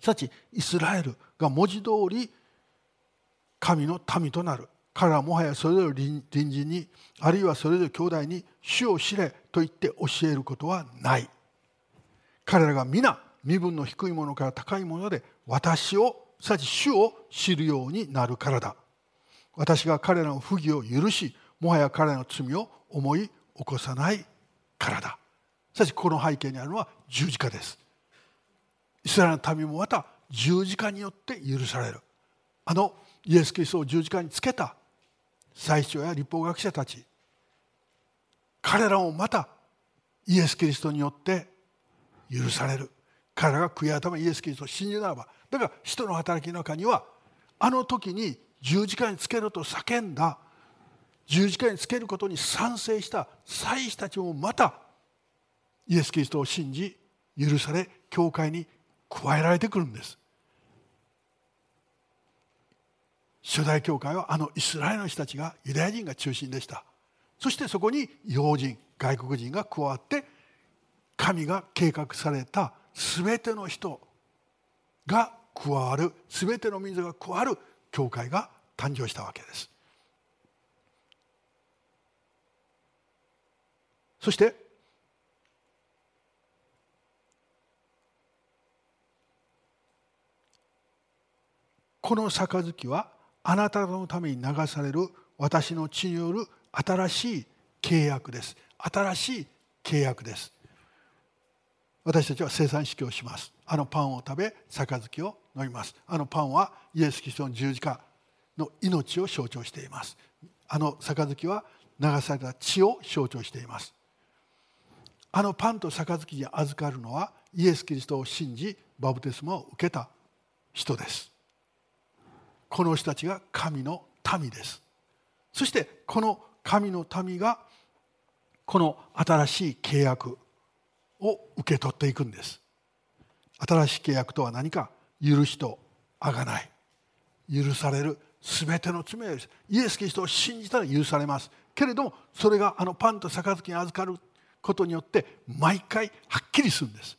すなわちイスラエルが文字通り神の民となる。彼らはもはやそれぞれ隣人にあるいはそれぞれ兄弟に主を知れと言って教えることはない。彼らが皆身分の低いものから高いもので私をすなわち主を知るようになるからだ。私が彼らの不義を許しもはや彼らの罪を思い起こさないからだしかしこの背景にあるのは十字架です。イスラエルの民もまた十字架によって許される。あのイエス・キリストを十字架につけた最初や立法学者たち。彼らもまたイエス・キリストによって許される。彼らが悔い改めイエス・キリストを信じるならば。だから使徒の働きの中にはあの時に十字架につけると叫んだ十字架につけることに賛成した祭司たちもまたイエス・キリストを信じ許され教会に加えられてくるんです。初代教会はあのイスラエルの人たちがユダヤ人が中心でした。そしてそこに要人外国人が加わって神が計画された全ての人が加わる全ての民族が加わる教会が誕生したわけです。そしてこの杯はあなたのために流される私の血による新しい契約です。新しい契約です。私たちは生産式をします。あのパンを食べ杯を飲みます。あのパンはイエス・キリストの十字架の命を象徴しています。あの杯は流された血を象徴しています。あのパンと杯に預かるのはイエス・キリストを信じバプテスマを受けた人です。この人たちが神の民です。そしてこの神の民がこの新しい契約を受け取っていくんです。新しい契約とは何か許しとあがない。許される全ての罪ですイエス・キリストを信じたら許されます。けれどもそれがあのパンと杯に預かることによって毎回はっきりするんです。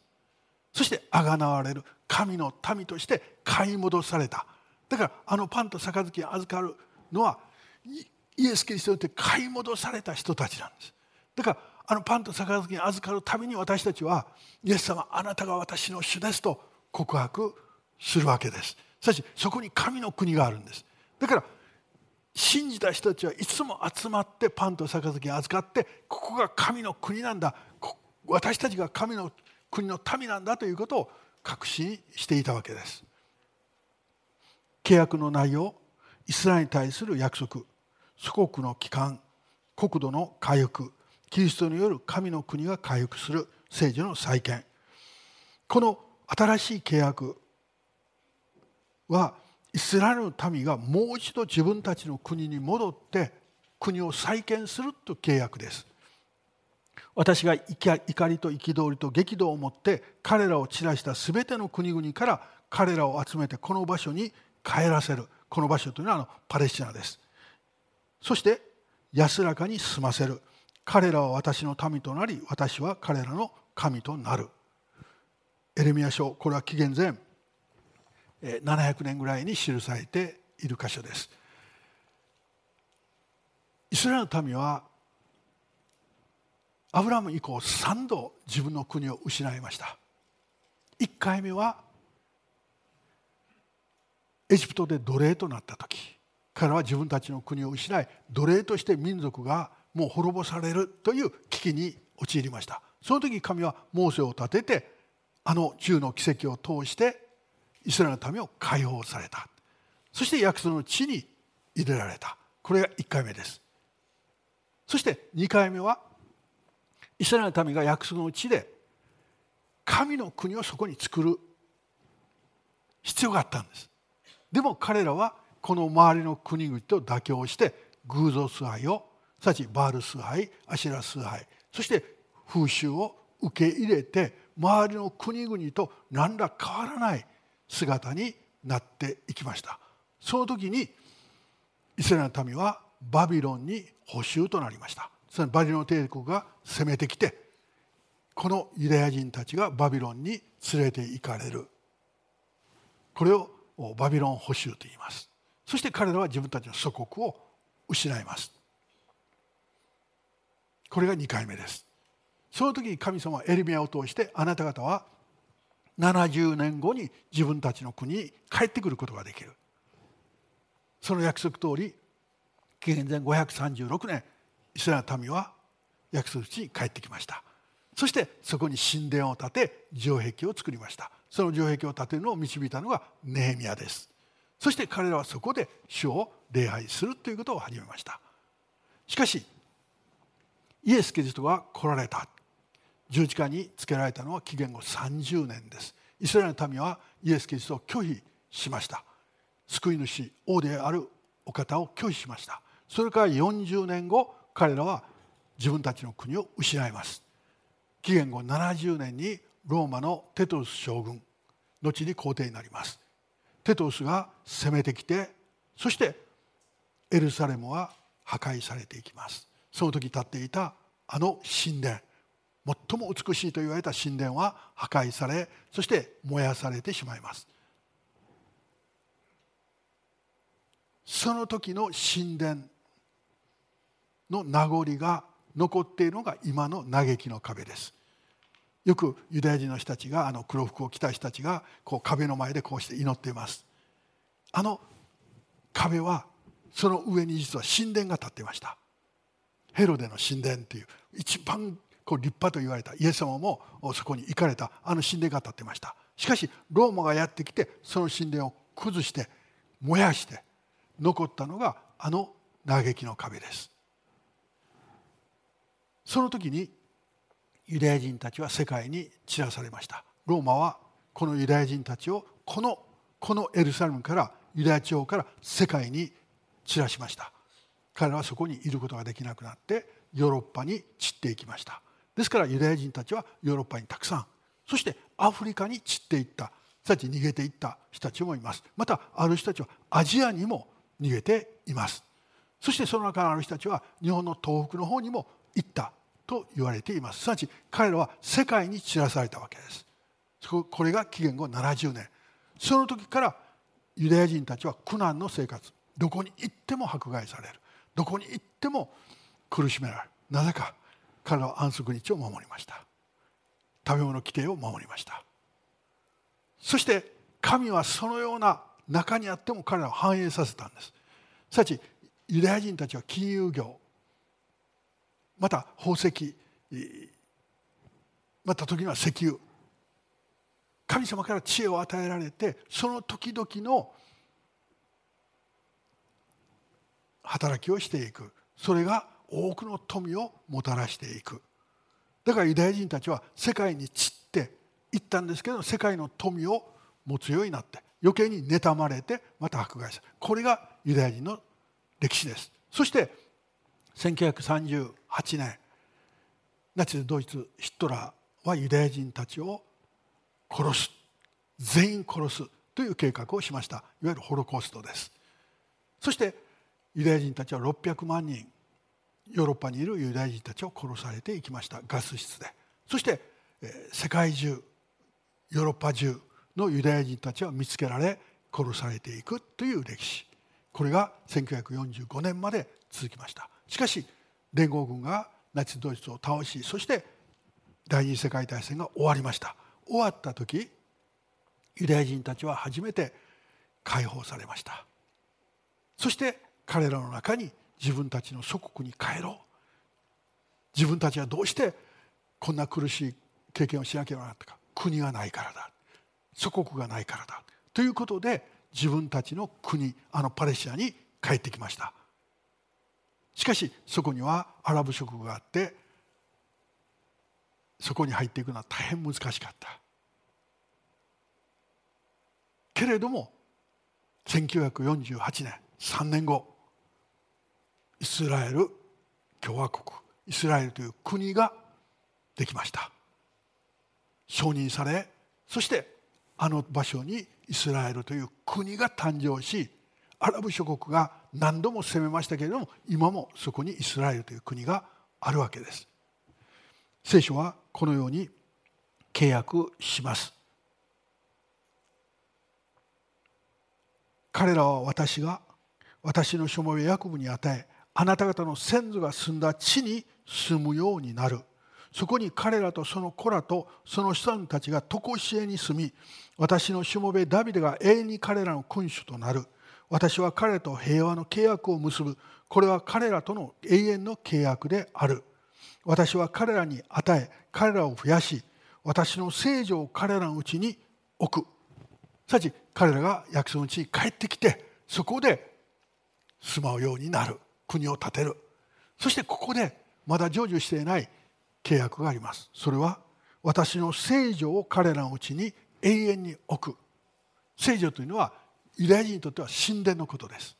そしてあがなわれる神の民として買い戻された。だからあのパンと杯に預かるのはイエス・キリストによって買い戻された人たちなんです。だからあのパンと杯に預かるために私たちはイエス様あなたが私の主ですと告白するわけです。しかしそこに神の国があるんです。だから信じた人たちはいつも集まってパンと杯に預かってここが神の国なんだ。私たちが神の国の民なんだということを確信していたわけです。契約の内容イスラエルに対する約束祖国の帰還国土の回復キリストによる神の国が回復する政治の再建。この新しい契約はイスラエルの民がもう一度自分たちの国に戻って国を再建するという契約です。私が怒りと憤りと激怒を持って彼らを散らした全ての国々から彼らを集めてこの場所に帰らせる。この場所というのはあのパレスチナです。そして安らかに済ませる。彼らは私の民となり私は彼らの神となる。エレミア書これは紀元前700年ぐらいに記されている箇所です。イスラエルの民はアブラム以降3度自分の国を失いました。1回目はエジプトで奴隷となった時彼は自分たちの国を失い奴隷として民族がもう滅ぼされるという危機に陥りました。その時神はモーセを立ててあの10の奇跡を通してイスラエルの民を解放された。そして約束の地に入れられた。これが1回目です。そして2回目はイスラエルの民が約束の地で神の国をそこに作る必要があったんです。でも彼らはこの周りの国々と妥協して偶像崇拝をすなわちバール崇拝アシラ崇拝そして風習を受け入れて周りの国々と何ら変わらない姿になっていきました。その時にイスラエルの民はバビロンに捕囚となりました。そのバビロン帝国が攻めてきてこのユダヤ人たちがバビロンに連れて行かれる。これをバビロン捕囚と言います。そして彼らは自分たちの祖国を失います。これが2回目です。その時に神様はエリミアを通してあなた方は70年後に自分たちの国に帰ってくることができる。その約束通り紀元前536年イスラエルの民は約束地に帰ってきました。そしてそこに神殿を建て城壁を作りました。その城壁を建てるのを導いたのがネヘミヤです。そして彼らはそこで主を礼拝するということを始めました。しかしイエス・キリストが来られた。十字架につけられたのは紀元後30年です。イスラエルの民はイエス・キリストを拒否しました。救い主王であるお方を拒否しました。それから40年後彼らは自分たちの国を失います。紀元後70年にローマのテトウス将軍後に皇帝になります。テトウスが攻めてきてそしてエルサレムは破壊されていきます。その時立っていたあの神殿。最も美しいと言われた神殿は破壊されそして燃やされてしまいます。その時の神殿の名残が残っているのが今の嘆きの壁です。よくユダヤ人の人たちがあの黒服を着た人たちがこう壁の前でこうして祈っています。あの壁はその上に実は神殿が建っていました。ヘロデの神殿という一番こう立派と言われた。イエス様もそこに行かれた。あの神殿が建ってました。しかしローマがやってきてその神殿を崩して燃やして残ったのがあの嘆きの壁です。その時にユダヤ人たちは世界に散らされました。ローマはこのユダヤ人たちをこのこのエルサレムからユダヤ地方から世界に散らしました。彼らはそこにいることができなくなってヨーロッパに散っていきました。ですからユダヤ人たちはヨーロッパにたくさんそしてアフリカに散っていった人たち逃げていった人たちもいます。またある人たちはアジアにも逃げています。そしてその中のある人たちは日本の東北の方にも行ったと言われています。すなわち彼らは世界に散らされたわけです。これが紀元後70年。その時からユダヤ人たちは苦難の生活。どこに行っても迫害される。どこに行っても苦しめられる。なぜか彼らは安息日を守りました。食べ物規定を守りました。そして神はそのような中にあっても彼らを繁栄させたんです。すなわちユダヤ人たちは金融業また宝石また時には石油神様から知恵を与えられてその時々の働きをしていく。それが多くの富をもたらしていく。だからユダヤ人たちは世界に散っていったんですけど世界の富を持つようになって余計に妬まれてまた迫害するこれがユダヤ人の歴史です。そして1938年ナチスドイツヒットラーはユダヤ人たちを殺す。全員殺すという計画をしました。いわゆるホロコーストです。そしてユダヤ人たちは600万人ヨーロッパにいるユダヤ人たちを殺されていきました。ガス室で。そして世界中ヨーロッパ中のユダヤ人たちは見つけられ殺されていくという歴史。これが1945年まで続きました。しかし連合軍がナチスドイツを倒しそして第二次世界大戦が終わりました。終わった時ユダヤ人たちは初めて解放されました。そして彼らの中に自分たちの祖国に帰ろう。自分たちはどうしてこんな苦しい経験をしなければならなかったか。国がないからだ。祖国がないからだ。ということで自分たちの国あのパレスチナに帰ってきました。しかしそこにはアラブ諸国があってそこに入っていくのは大変難しかった。けれども1948年3年後イスラエル共和国イスラエルという国ができました。承認されそしてあの場所にイスラエルという国が誕生しアラブ諸国が何度も攻めましたけれども今もそこにイスラエルという国があるわけです。聖書はこのように契約します。彼らは私が私のしもべヤコブに与えあなた方の先祖が住んだ地に住むようになる。そこに彼らとその子らとその子孫たちが常しえに住み私のしもべダビデが永遠に彼らの君主となる。私は彼と平和の契約を結ぶ。これは彼らとの永遠の契約である。私は彼らに与え彼らを増やし私の聖女を彼らのうちに置く。さち彼らが約束の地に帰ってきてそこで住まうようになる。国を建てる。そしてここでまだ成就していない契約があります。それは私の聖女を彼らのうちに永遠に置く。聖女というのはユダヤ人にとっては神殿のことです。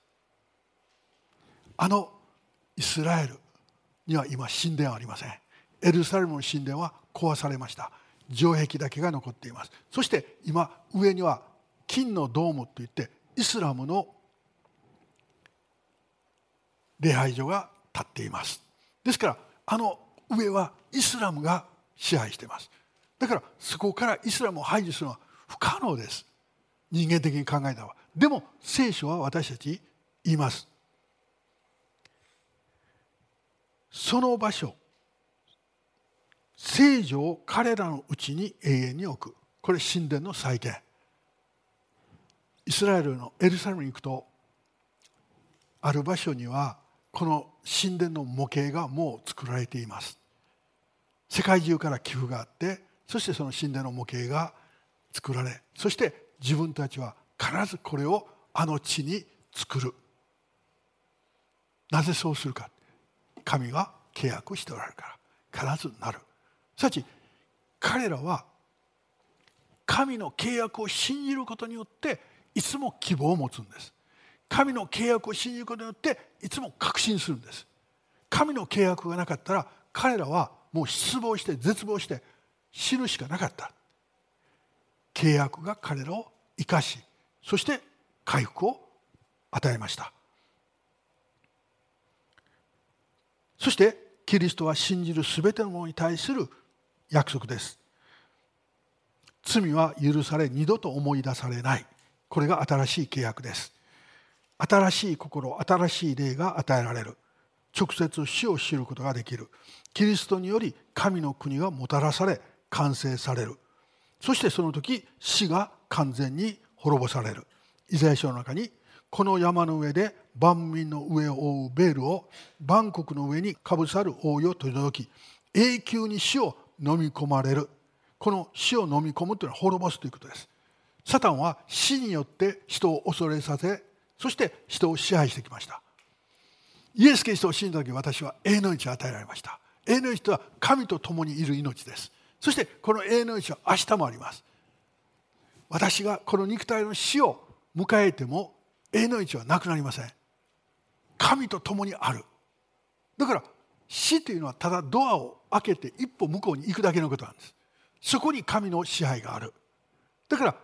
あのイスラエルには今神殿はありません。エルサレムの神殿は壊されました。城壁だけが残っています。そして今上には金のドームといってイスラムの礼拝所が立っています。ですからあの上はイスラムが支配しています。だからそこからイスラムを排除するのは不可能です。人間的に考えたら。でも聖書は私たち言います。その場所聖女を彼らのうちに永遠に置く。これ神殿の再建イスラエルのエルサレムに行くとある場所にはこの神殿の模型がもう作られています。世界中から寄付があってそしてその神殿の模型が作られそして自分たちは必ずこれをあの地に作る。なぜそうするか。神が契約しておられるから。必ずなる。さち彼らは神の契約を信じることによっていつも希望を持つんです。神の契約を信じることによっていつも確信するんです。神の契約がなかったら彼らはもう失望して絶望して死ぬしかなかった。契約が彼らを生かしそして回復を与えました。そしてキリストは信じる全てのものに対する約束です。罪は許され二度と思い出されない。これが新しい契約です。新しい心新しい霊が与えられる。直接死を知ることができる。キリストにより神の国がもたらされ完成される。そしてその時死が完全に滅ぼされる。イザヤ書の中にこの山の上で万民の上を覆うベールを万国の上にかぶさる覆いを取り除き永久に死を飲み込まれる。この死を飲み込むというのは滅ぼすということです。サタンは死によって人を恐れさせそして人を支配してきました。イエス・キリストを信じた時私は永遠の命を与えられました。永遠の命とは神と共にいる命です。そしてこの永遠の命は明日もあります。私がこの肉体の死を迎えても永遠の命はなくなりません。神と共にある。だから死というのはただドアを開けて一歩向こうに行くだけのことなんです。そこに神の支配がある。だから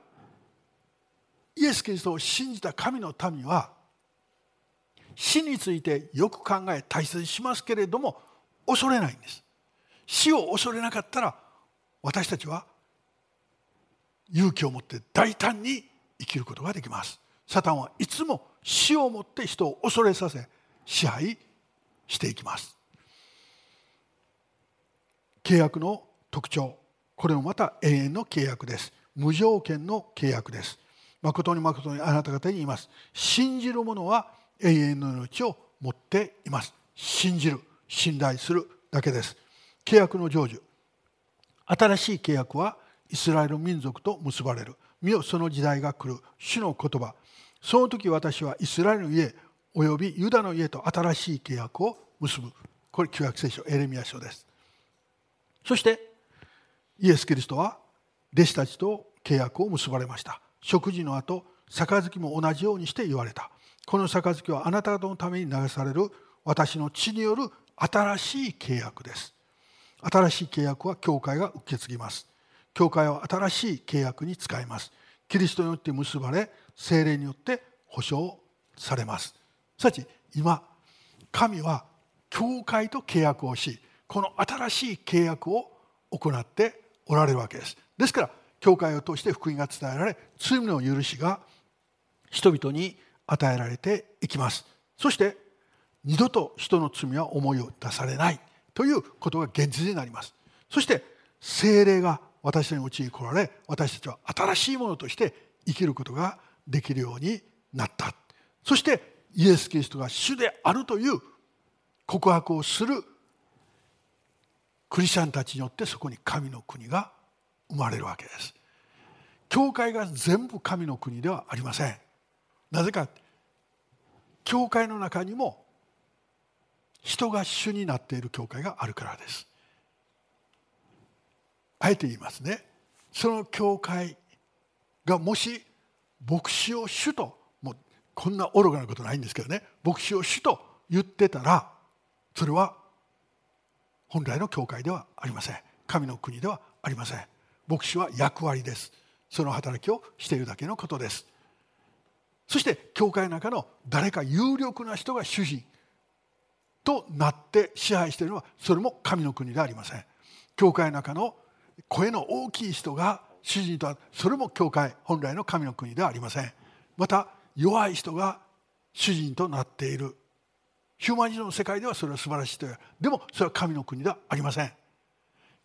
イエス・キリストを信じた神の民は死についてよく考え大切にしますけれども恐れないんです。死を恐れなかったら私たちは勇気を持って大胆に生きることができます。サタンはいつも死をもって人を恐れさせ支配していきます。契約の特徴。これもまた永遠の契約です。無条件の契約です。誠に誠にあなた方に言います。信じる者は永遠の命を持っています。信じる信頼するだけです。契約の成就。新しい契約はイスラエル民族と結ばれる。見よその時代が来る。主の言葉。その時私はイスラエルの家およびユダの家と新しい契約を結ぶ。これ旧約聖書エレミア書です。そしてイエス・キリストは弟子たちと契約を結ばれました。食事の後杯も同じようにして言われた。この杯はあなた方のために流される私の血による新しい契約です。新しい契約は教会が受け継ぎます。教会は新しい契約に使います。キリストによって結ばれ精霊によって保証されます。すなわち今神は教会と契約をしこの新しい契約を行っておられるわけです。ですから教会を通して福音が伝えられ罪の許しが人々に与えられていきます。そして二度と人の罪は思いを出されないということが現実になります。そして精霊が私のうちに来られ私たちは新しいものとして生きることができるようになった。そしてイエス・キリストが主であるという告白をするクリスチャンたちによってそこに神の国が生まれるわけです。教会が全部神の国ではありません。なぜか教会の中にも人が主になっている教会があるからです。あえて言いますね。その教会がもし牧師を主ともうこんな愚かなことないんですけどね。牧師を主と言ってたらそれは本来の教会ではありません。神の国ではありません。牧師は役割です。その働きをしているだけのことです。そして教会の中の誰か有力な人が主人となって支配しているのはそれも神の国ではありません。教会の中の声の大きい人が主人とはそれも教会本来の神の国ではありません。また弱い人が主人となっている。ヒューマニズムの世界ではそれは素晴らしいという。でもそれは神の国ではありません。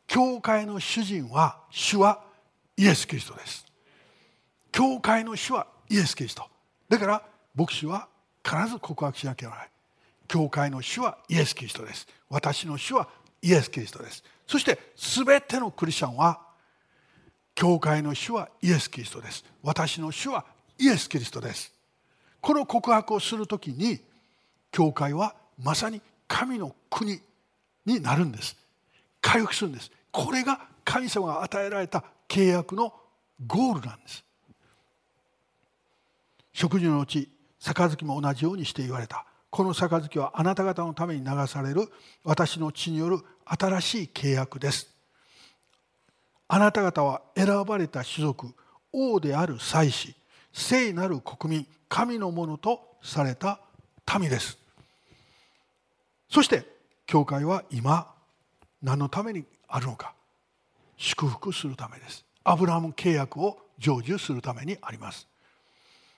教会の主人は主はイエス・キリストです。教会の主はイエス・キリスト。だから牧師は必ず告白しなきゃならない。教会の主はイエス・キリストです。私の主はイエス・キリストです。そして全てのクリスチャンは教会の主はイエス・キリストです。私の主はイエス・キリストです。この告白をするときに教会はまさに神の国になるんです。回復するんです。これが神様が与えられた契約のゴールなんです。食事のうち杯も同じようにして言われた。この杯はあなた方のために流される。私の血による新しい契約です。あなた方は選ばれた種族王である祭司聖なる国民神のものとされた民です。そして教会は今何のためにあるのか。祝福するためです。アブラハム契約を成就するためにあります。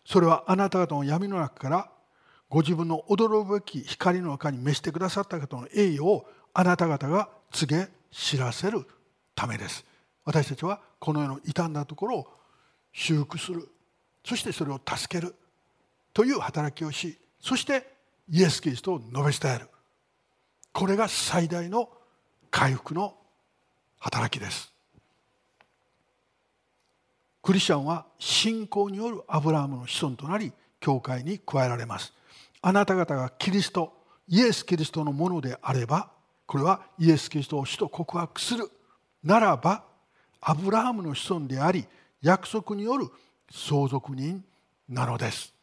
それはあなた方の闇の中からご自分の驚くべき光の中に召してくださった方の栄誉をあなた方が告げ知らせるためです。私たちはこの世の傷んだところを修復する。そしてそれを助けるという働きをしそしてイエス・キリストを述べ伝える。これが最大の回復の働きです。クリスチャンは信仰によるアブラハムの子孫となり教会に加えられます。あなた方がキリストイエス・キリストのものであればこれはイエス・キリストを主と告白するならばアブラハムの子孫であり約束による相続人なのです。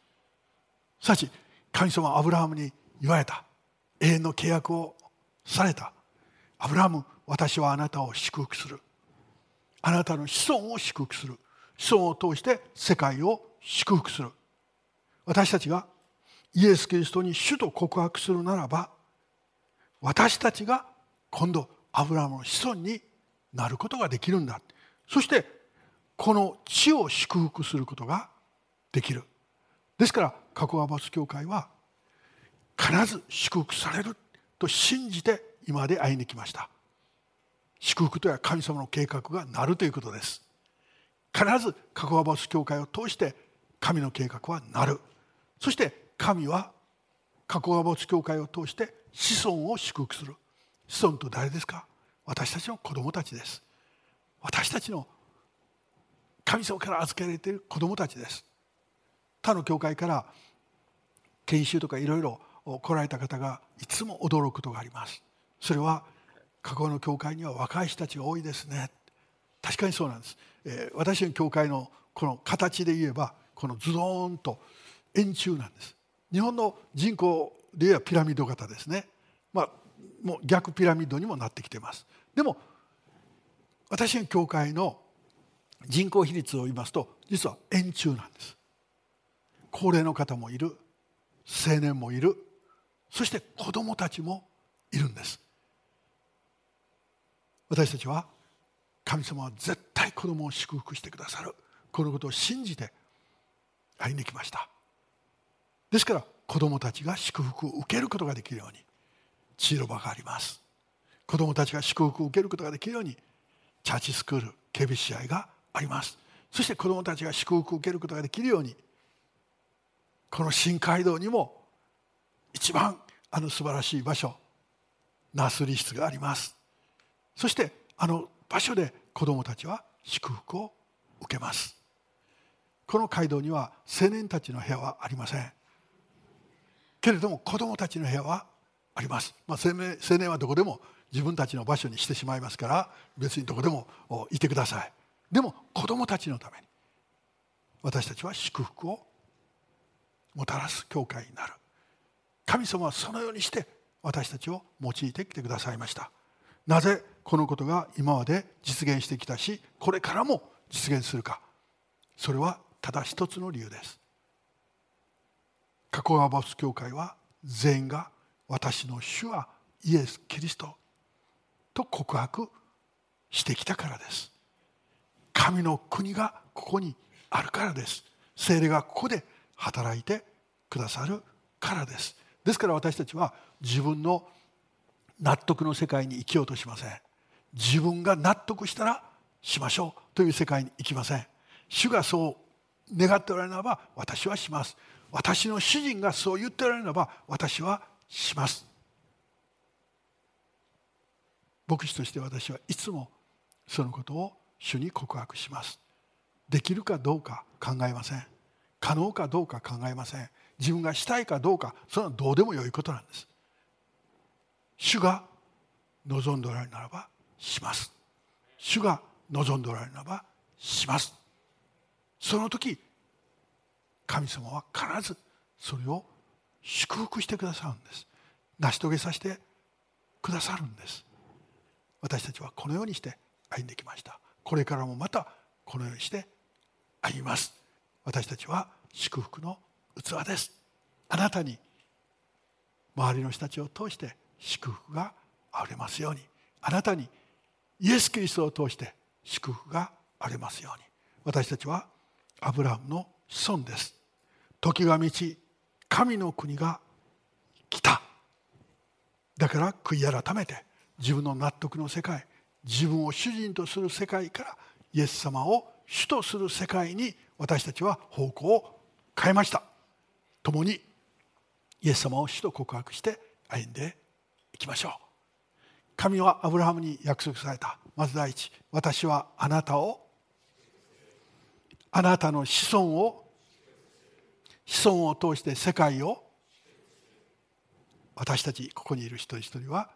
さち神様はアブラハムに言われた。永遠の契約をされた。アブラム私はあなたを祝福する。あなたの子孫を祝福する。子孫を通して世界を祝福する。私たちがイエス・キリストに主と告白するならば私たちが今度アブラムの子孫になることができるんだ。そしてこの地を祝福することができる。ですから加古川バス教会は必ず祝福されると信じて今まで歩んできました。祝福とは神様の計画がなるということです。必ず加古川バス教会を通して神の計画はなる。そして神は加古川バス教会を通して子孫を祝福する。子孫と誰ですか？私たちの子供たちです。私たちの神様から預けられている子供たちです。他の教会から研修とかいろいろ来られた方がいつも驚くことがあります。それは過去の教会には若い人たちが多いですね。確かにそうなんです、えー、私の教会のこの形で言えばこのズドーンと円柱なんです。日本の人口で言えばピラミッド型ですね。まあもう逆ピラミッドにもなってきてます。でも私の教会の人口比率を言いますと実は円柱なんです。高齢の方もいる。青年もいる。そして子どもたちもいるんです。私たちは神様は絶対子供を祝福してくださる。このことを信じて歩んできました。ですから子供たちが祝福を受けることができるようにチーロ場があります。子供たちが祝福を受けることができるようにチャーチスクール警備試合があります。そして子供たちが祝福を受けることができるようにこの新街道にも一番あの素晴らしい場所ナスリ室があります。そしてあの場所で子どもたちは祝福を受けます。この街道には青年たちの部屋はありません。けれども子どもたちの部屋はあります、まあ、青年青年はどこでも自分たちの場所にしてしまいますから別にどこでもいてください。でも子どもたちのために私たちは祝福をもたらす教会になる。神様はそのようにして私たちを用いてきてくださいました。なぜこのことが今まで実現してきたしこれからも実現するか。それはただ一つの理由です。加古川バス教会は全員が私の主はイエス・キリストと告白してきたからです。神の国がここにあるからです。精霊がここで働いてくださるからです。ですから私たちは自分の納得の世界に生きようとしません。自分が納得したらしましょうという世界に生きません。主がそう願っておられるならば私はします。私の主人がそう言っておられるならば私はします。牧師として私はいつもそのことを主に告白します。できるかどうか考えません。可能かどうか考えません。自分がしたいかどうかそれはどうでもよいことなんです。主が望んでおられるならばします。主が望んでおられるならばします。その時神様は必ずそれを祝福してくださるんです。成し遂げさせてくださるんです。私たちはこのようにして歩んできました。これからもまたこのようにして歩みます。私たちは祝福の器です。あなたに周りの人たちを通して祝福があふれますように。あなたにイエス・キリストを通して祝福がありますように。私たちはアブラハムの子孫です。時が満ち神の国が来た。だから悔い改めて自分の納得の世界自分を主人とする世界からイエス様を主とする世界に私たちは方向を変えました。共にイエス様を主と告白して歩んでいきましょう。神はアブラハムに約束された。まず第一私はあなたをあなたの子孫を子孫を通して世界を私たちここにいる一人一人は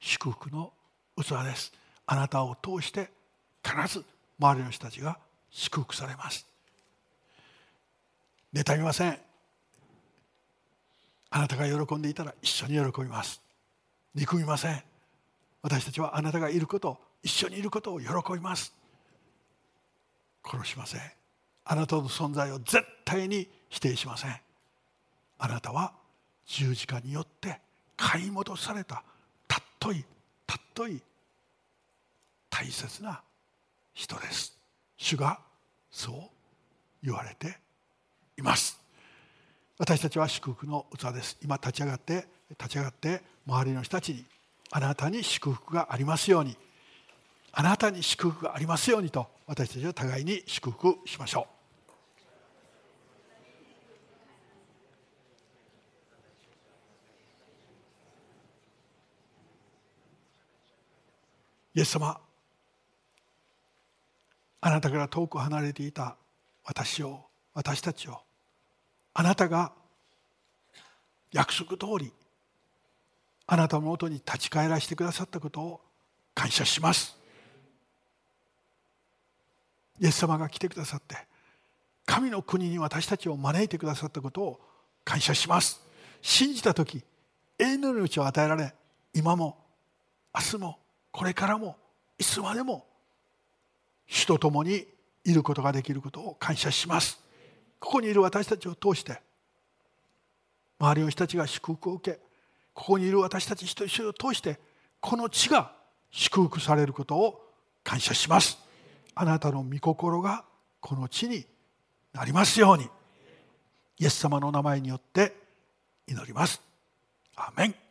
祝福の器です。あなたを通して必ず周りの人たちが祝福されます。妬みません。あなたが喜んでいたら一緒に喜びます。憎みません。私たちはあなたがいること一緒にいることを喜びます。殺しません。あなたの存在を絶対に否定しません。あなたは十字架によって買い戻された。たっといたっとい大切な人です。主がそう言われています。私たちは祝福の器です。今立ち上がって立ち上がって周りの人たちにあなたに祝福がありますようにあなたに祝福がありますようにと私たちは互いに祝福しましょう。イエス様あなたから遠く離れていた私を私たちをあなたが約束通りあなたのもとに立ち返らせてくださったことを感謝します。イエス様が来てくださって神の国に私たちを招いてくださったことを感謝します。信じた時永遠の命を与えられ今も明日もこれからもいつまでも主と共にいることができることを感謝します。ここにいる私たちを通して周りの人たちが祝福を受けここにいる私たち一人を通してこの地が祝福されることを感謝します。あなたの御心がこの地になりますように。イエス様の名前によって祈ります。アメン。